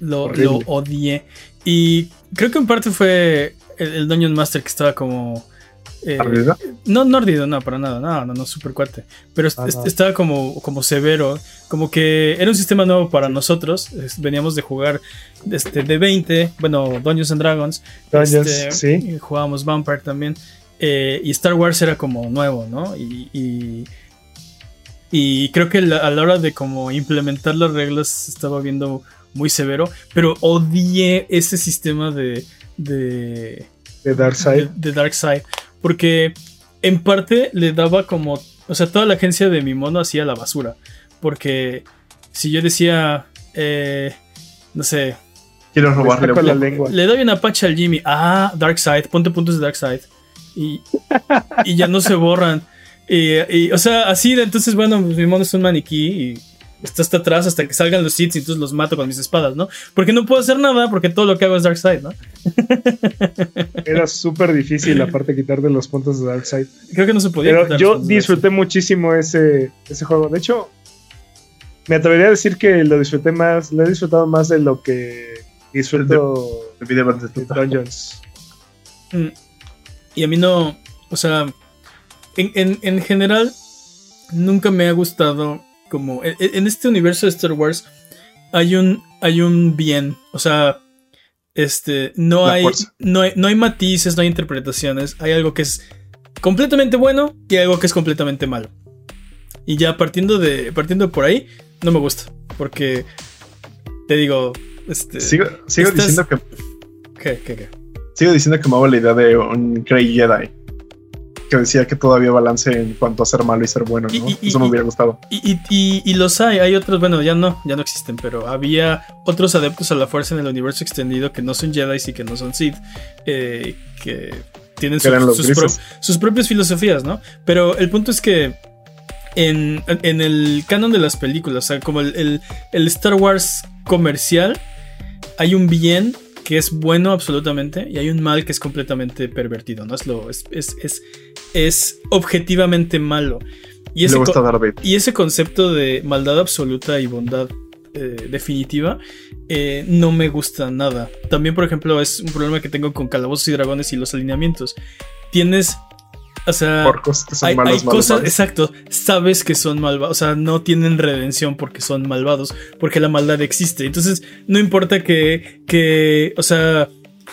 lo, lo odié. Y creo que en parte fue el, Dungeon Master que estaba como. Eh, no, ardido, no, para nada, no, no, no, super cuate. Pero ah, estaba como, como severo, como que era un sistema nuevo para nosotros. veníamos de jugar este, de 20, bueno, Dungeons and Dragons. Dungeons, este, sí. Jugábamos Vampire también. Eh, y Star Wars era como nuevo, ¿no? Y, y, creo que a la hora de como implementar las reglas estaba viendo muy severo, pero odié ese sistema de de, de Darkseid. De, Darkseid. Porque en parte le daba como. O sea, toda la agencia de mi mono hacía la basura. Porque si yo decía. Eh, no sé. Quiero robarle la lengua. Le doy una pacha al Jimmy. Ah, Darkseid. Ponte puntos de Darkseid. Y, y ya no se borran. Y, o sea, así de entonces, bueno, mi mono es un maniquí y está hasta atrás hasta que salgan los seeds y entonces los mato con mis espadas, ¿no? Porque no puedo hacer nada porque todo lo que hago es Darkseid, ¿no? Era súper difícil aparte quitar de los puntos de Darkseid. Creo que no se podía. Pero yo disfruté muchísimo ese, ese juego. De hecho, me atrevería a decir que lo disfruté más, lo he disfrutado más de lo que disfruto de, de Dungeons. Mm. Y a mí no, o sea, en, en general, nunca me ha gustado como en, este universo de Star Wars hay un hay un bien, o sea, este no hay, no hay no hay matices, no hay interpretaciones, hay algo que es completamente bueno y algo que es completamente malo. Y ya partiendo de partiendo por ahí no me gusta, porque te digo, este sigo, diciendo que ¿Qué, qué, qué? Sigo diciendo que me hago la idea de un Grey Jedi que decía que todavía balance en cuanto a ser malo y ser bueno, ¿no? Eso me hubiera gustado. Y, los hay, hay otros, bueno, ya no, ya no existen, pero había otros adeptos a la fuerza en el universo extendido que no son Jedi y que no son Sith, eh, que tienen sus, propias filosofías, ¿no? Pero el punto es que en, el canon de las películas, o sea, como el, el Star Wars comercial, hay un bien que es bueno absolutamente y hay un mal que es completamente pervertido, ¿no? Es, lo, es, es, es, objetivamente malo. Y ese, y ese concepto de maldad absoluta y bondad eh, definitiva eh, no me gusta nada. También, por ejemplo, es un problema que tengo con Calabozos y Dragones y los alineamientos. Tienes o sea, hay, cosas, exacto, sabes que son malvados, o sea, no tienen redención porque son malvados, porque la maldad existe. Entonces, no importa que, que, o sea,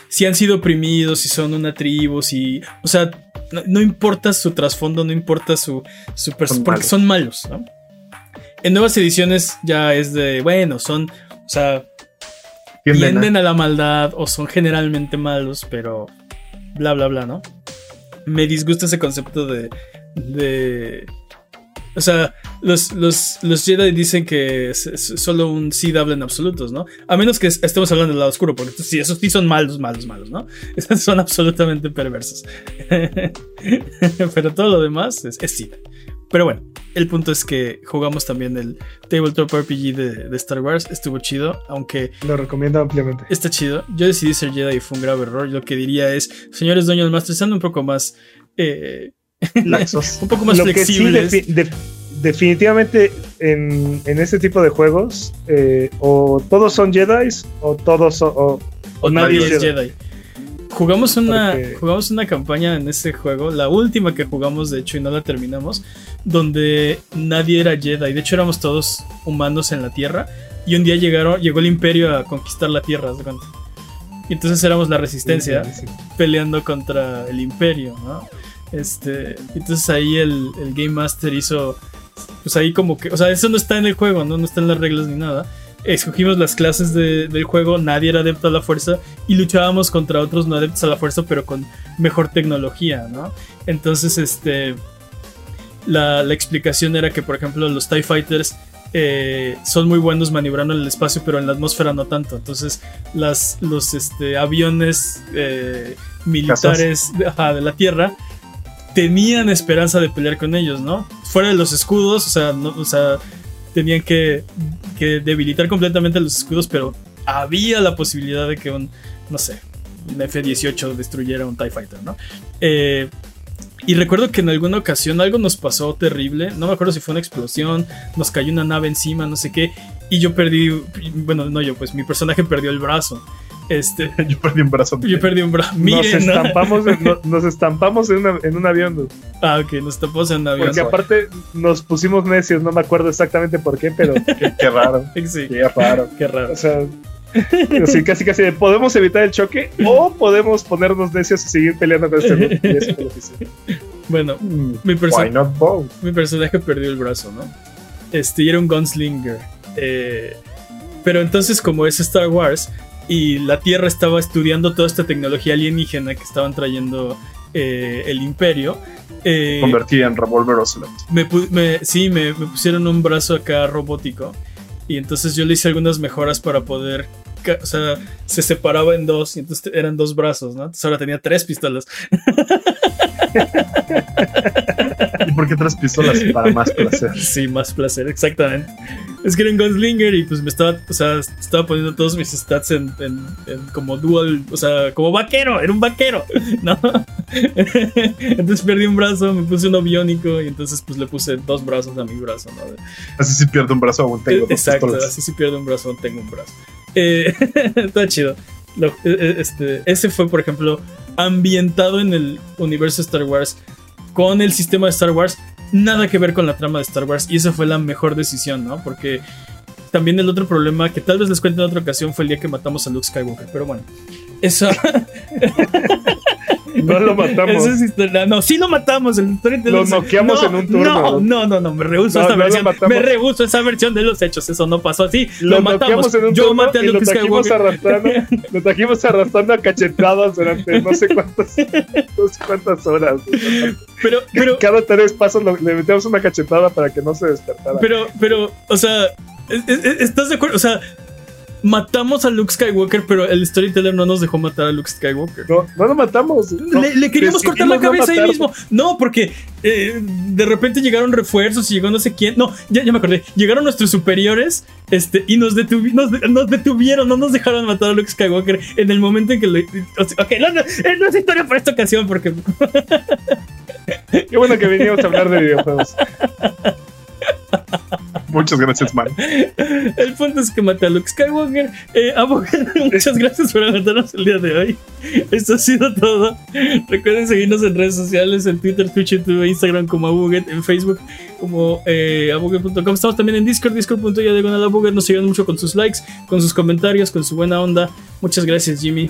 si han sido oprimidos, si son una tribu, si, o sea, no, importa su trasfondo, no importa su, su porque son malos, ¿no? En nuevas ediciones ya es de, bueno, son, o sea, tienden a la maldad o son generalmente malos, pero bla, bla, bla, ¿no? Me disgusta ese concepto de. o sea, los, los, los Jedi dicen que solo un Sith habla en absolutos, ¿no? A menos que estemos hablando del lado oscuro, porque sí, esos sí son malos, malos, malos, ¿no? Esos son absolutamente perversos. Pero todo lo demás es, es Sith. Pero bueno, el punto es que jugamos también el Tabletop RPG de, Star Wars. Estuvo chido, aunque. Lo recomiendo ampliamente. Está chido. Yo decidí ser Jedi y fue un grave error. Lo que diría es, señores dueños Master, sean un poco más. Eh, un poco más flexibles. definitivamente en, en, este tipo de juegos, eh, o todos son Jedi o todos son, o, nadie, es Jedi. Jugamos una, jugamos una campaña en ese juego, la última que jugamos de hecho y no la terminamos, donde nadie era Jedi, de hecho éramos todos humanos en la Tierra y un día llegaron, llegó el imperio a conquistar la Tierra, Y entonces éramos la resistencia peleando contra el imperio, ¿no? Este, entonces ahí el, el Game Master hizo, pues ahí como que, o sea, eso no está en el juego, ¿no? No está en las reglas ni nada escogimos las clases del juego, nadie era adepto a la fuerza y luchábamos contra otros no adeptos a la fuerza, pero con mejor tecnología, ¿no? Entonces, este. La, explicación era que, por ejemplo, los TIE Fighters eh, son muy buenos maniobrando en el espacio, pero en la atmósfera no tanto. Entonces, las, los este, aviones eh, militares de, la Tierra tenían esperanza de pelear con ellos, ¿no? Fuera de los escudos, o sea, o sea tenían que, debilitar completamente los escudos, pero había la posibilidad de que un, no sé, un F-18 destruyera un TIE Fighter, ¿no? Eh, y recuerdo que en alguna ocasión algo nos pasó terrible. No me acuerdo si fue una explosión, nos cayó una nave encima, no sé qué. Y yo perdí. Bueno, no yo, pues mi personaje perdió el brazo. Este, yo perdí un brazo. Yo perdí un brazo. Miren, nos estampamos, en, nos estampamos en, un avión. Ah, ok, nos estampamos en un avión. Porque aparte nos pusimos necios, no me acuerdo exactamente por qué, pero. qué, raro. Sí. Qué raro. Qué raro. O sea, Así, casi, casi, podemos evitar el choque o podemos ponernos necios y seguir peleando con este Bueno, mm, mi, mi, personaje perdió el brazo, ¿no? Este, y era un gunslinger. Eh, pero entonces, como es Star Wars y la Tierra estaba estudiando toda esta tecnología alienígena que estaban trayendo eh, el Imperio. Eh, Convertí en Revolver Ocelot. Me, sí, me, me pusieron un brazo acá robótico. Y entonces yo le hice algunas mejoras para poder o sea, se separaba en dos y entonces eran dos brazos, ¿no? Entonces ahora tenía tres pistolas. ¿Y por qué tres pistolas? Para más placer. Sí, más placer, exactamente. Es que era un gunslinger y pues me estaba, o sea, estaba poniendo todos mis stats en, como dual, o sea, como vaquero, era un vaquero, ¿no? Entonces perdí un brazo, me puse uno biónico y entonces pues le puse dos brazos a mi brazo, ¿no? Así si pierdo un brazo aún tengo dos Exacto, así si pierdo un brazo aún tengo un brazo. Eh, está chido. Eh, eh, este, ese fue, por ejemplo, ambientado en el universo Star Wars con el sistema de Star Wars. Nada que ver con la trama de Star Wars. Y esa fue la mejor decisión, ¿no? Porque también el otro problema que tal vez les cuente en otra ocasión fue el día que matamos a Luke Skywalker. Pero bueno, eso. No lo matamos. No, sí lo matamos. El lo noqueamos en un turno. No, no, no, no me rehuso esa versión. Me rehuso esa versión de los hechos. Eso no pasó así. Lo, matamos. En un Yo maté a Luke Skywalker. Arrastrando, lo trajimos arrastrando a cachetadas durante no sé cuántas, no sé cuántas horas. Pero, pero. Cada tres pasos le metemos una cachetada para que no se despertara. Pero, pero, o sea. ¿Estás de acuerdo? O sea, matamos a Luke Skywalker, pero el storyteller no nos dejó matar a Luke Skywalker. No, no lo matamos. le, queríamos cortar la cabeza ahí mismo. No, porque eh, de repente llegaron refuerzos y llegó no sé quién. No, ya, me acordé. Llegaron nuestros superiores este, y nos, nos, detuvieron, no nos dejaron matar a Luke Skywalker en el momento en que lo. Ok, no, no, no es historia por esta ocasión porque. Qué bueno que veníamos a hablar de videojuegos. Muchas gracias, Mike. El punto es que maté a Luke Skywalker. Eh, muchas gracias por aguantarnos el día de hoy. Esto ha sido todo. Recuerden seguirnos en redes sociales, en Twitter, Twitch, YouTube, Instagram como Abuget, en Facebook como eh, abuget.com. Estamos también en Discord, Abuget. Nos siguen mucho con sus likes, con sus comentarios, con su buena onda. Muchas gracias, Jimmy.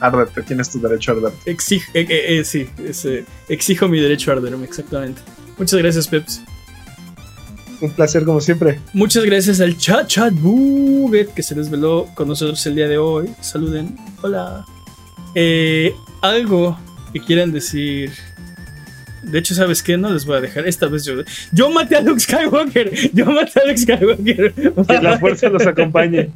Arderte, tienes tu derecho a arder. Exige, eh, eh, sí, exijo mi derecho a arderme, exactamente. Muchas gracias, Peps. Un placer como siempre. Muchas gracias al chat chat Buget que se desveló con nosotros el día de hoy. Saluden. Hola. Eh, algo que quieran decir. De hecho, ¿sabes qué? No les voy a dejar. Esta vez yo. Yo maté a Luke Skywalker. Yo maté a Luke Skywalker. Que la fuerza los acompañe.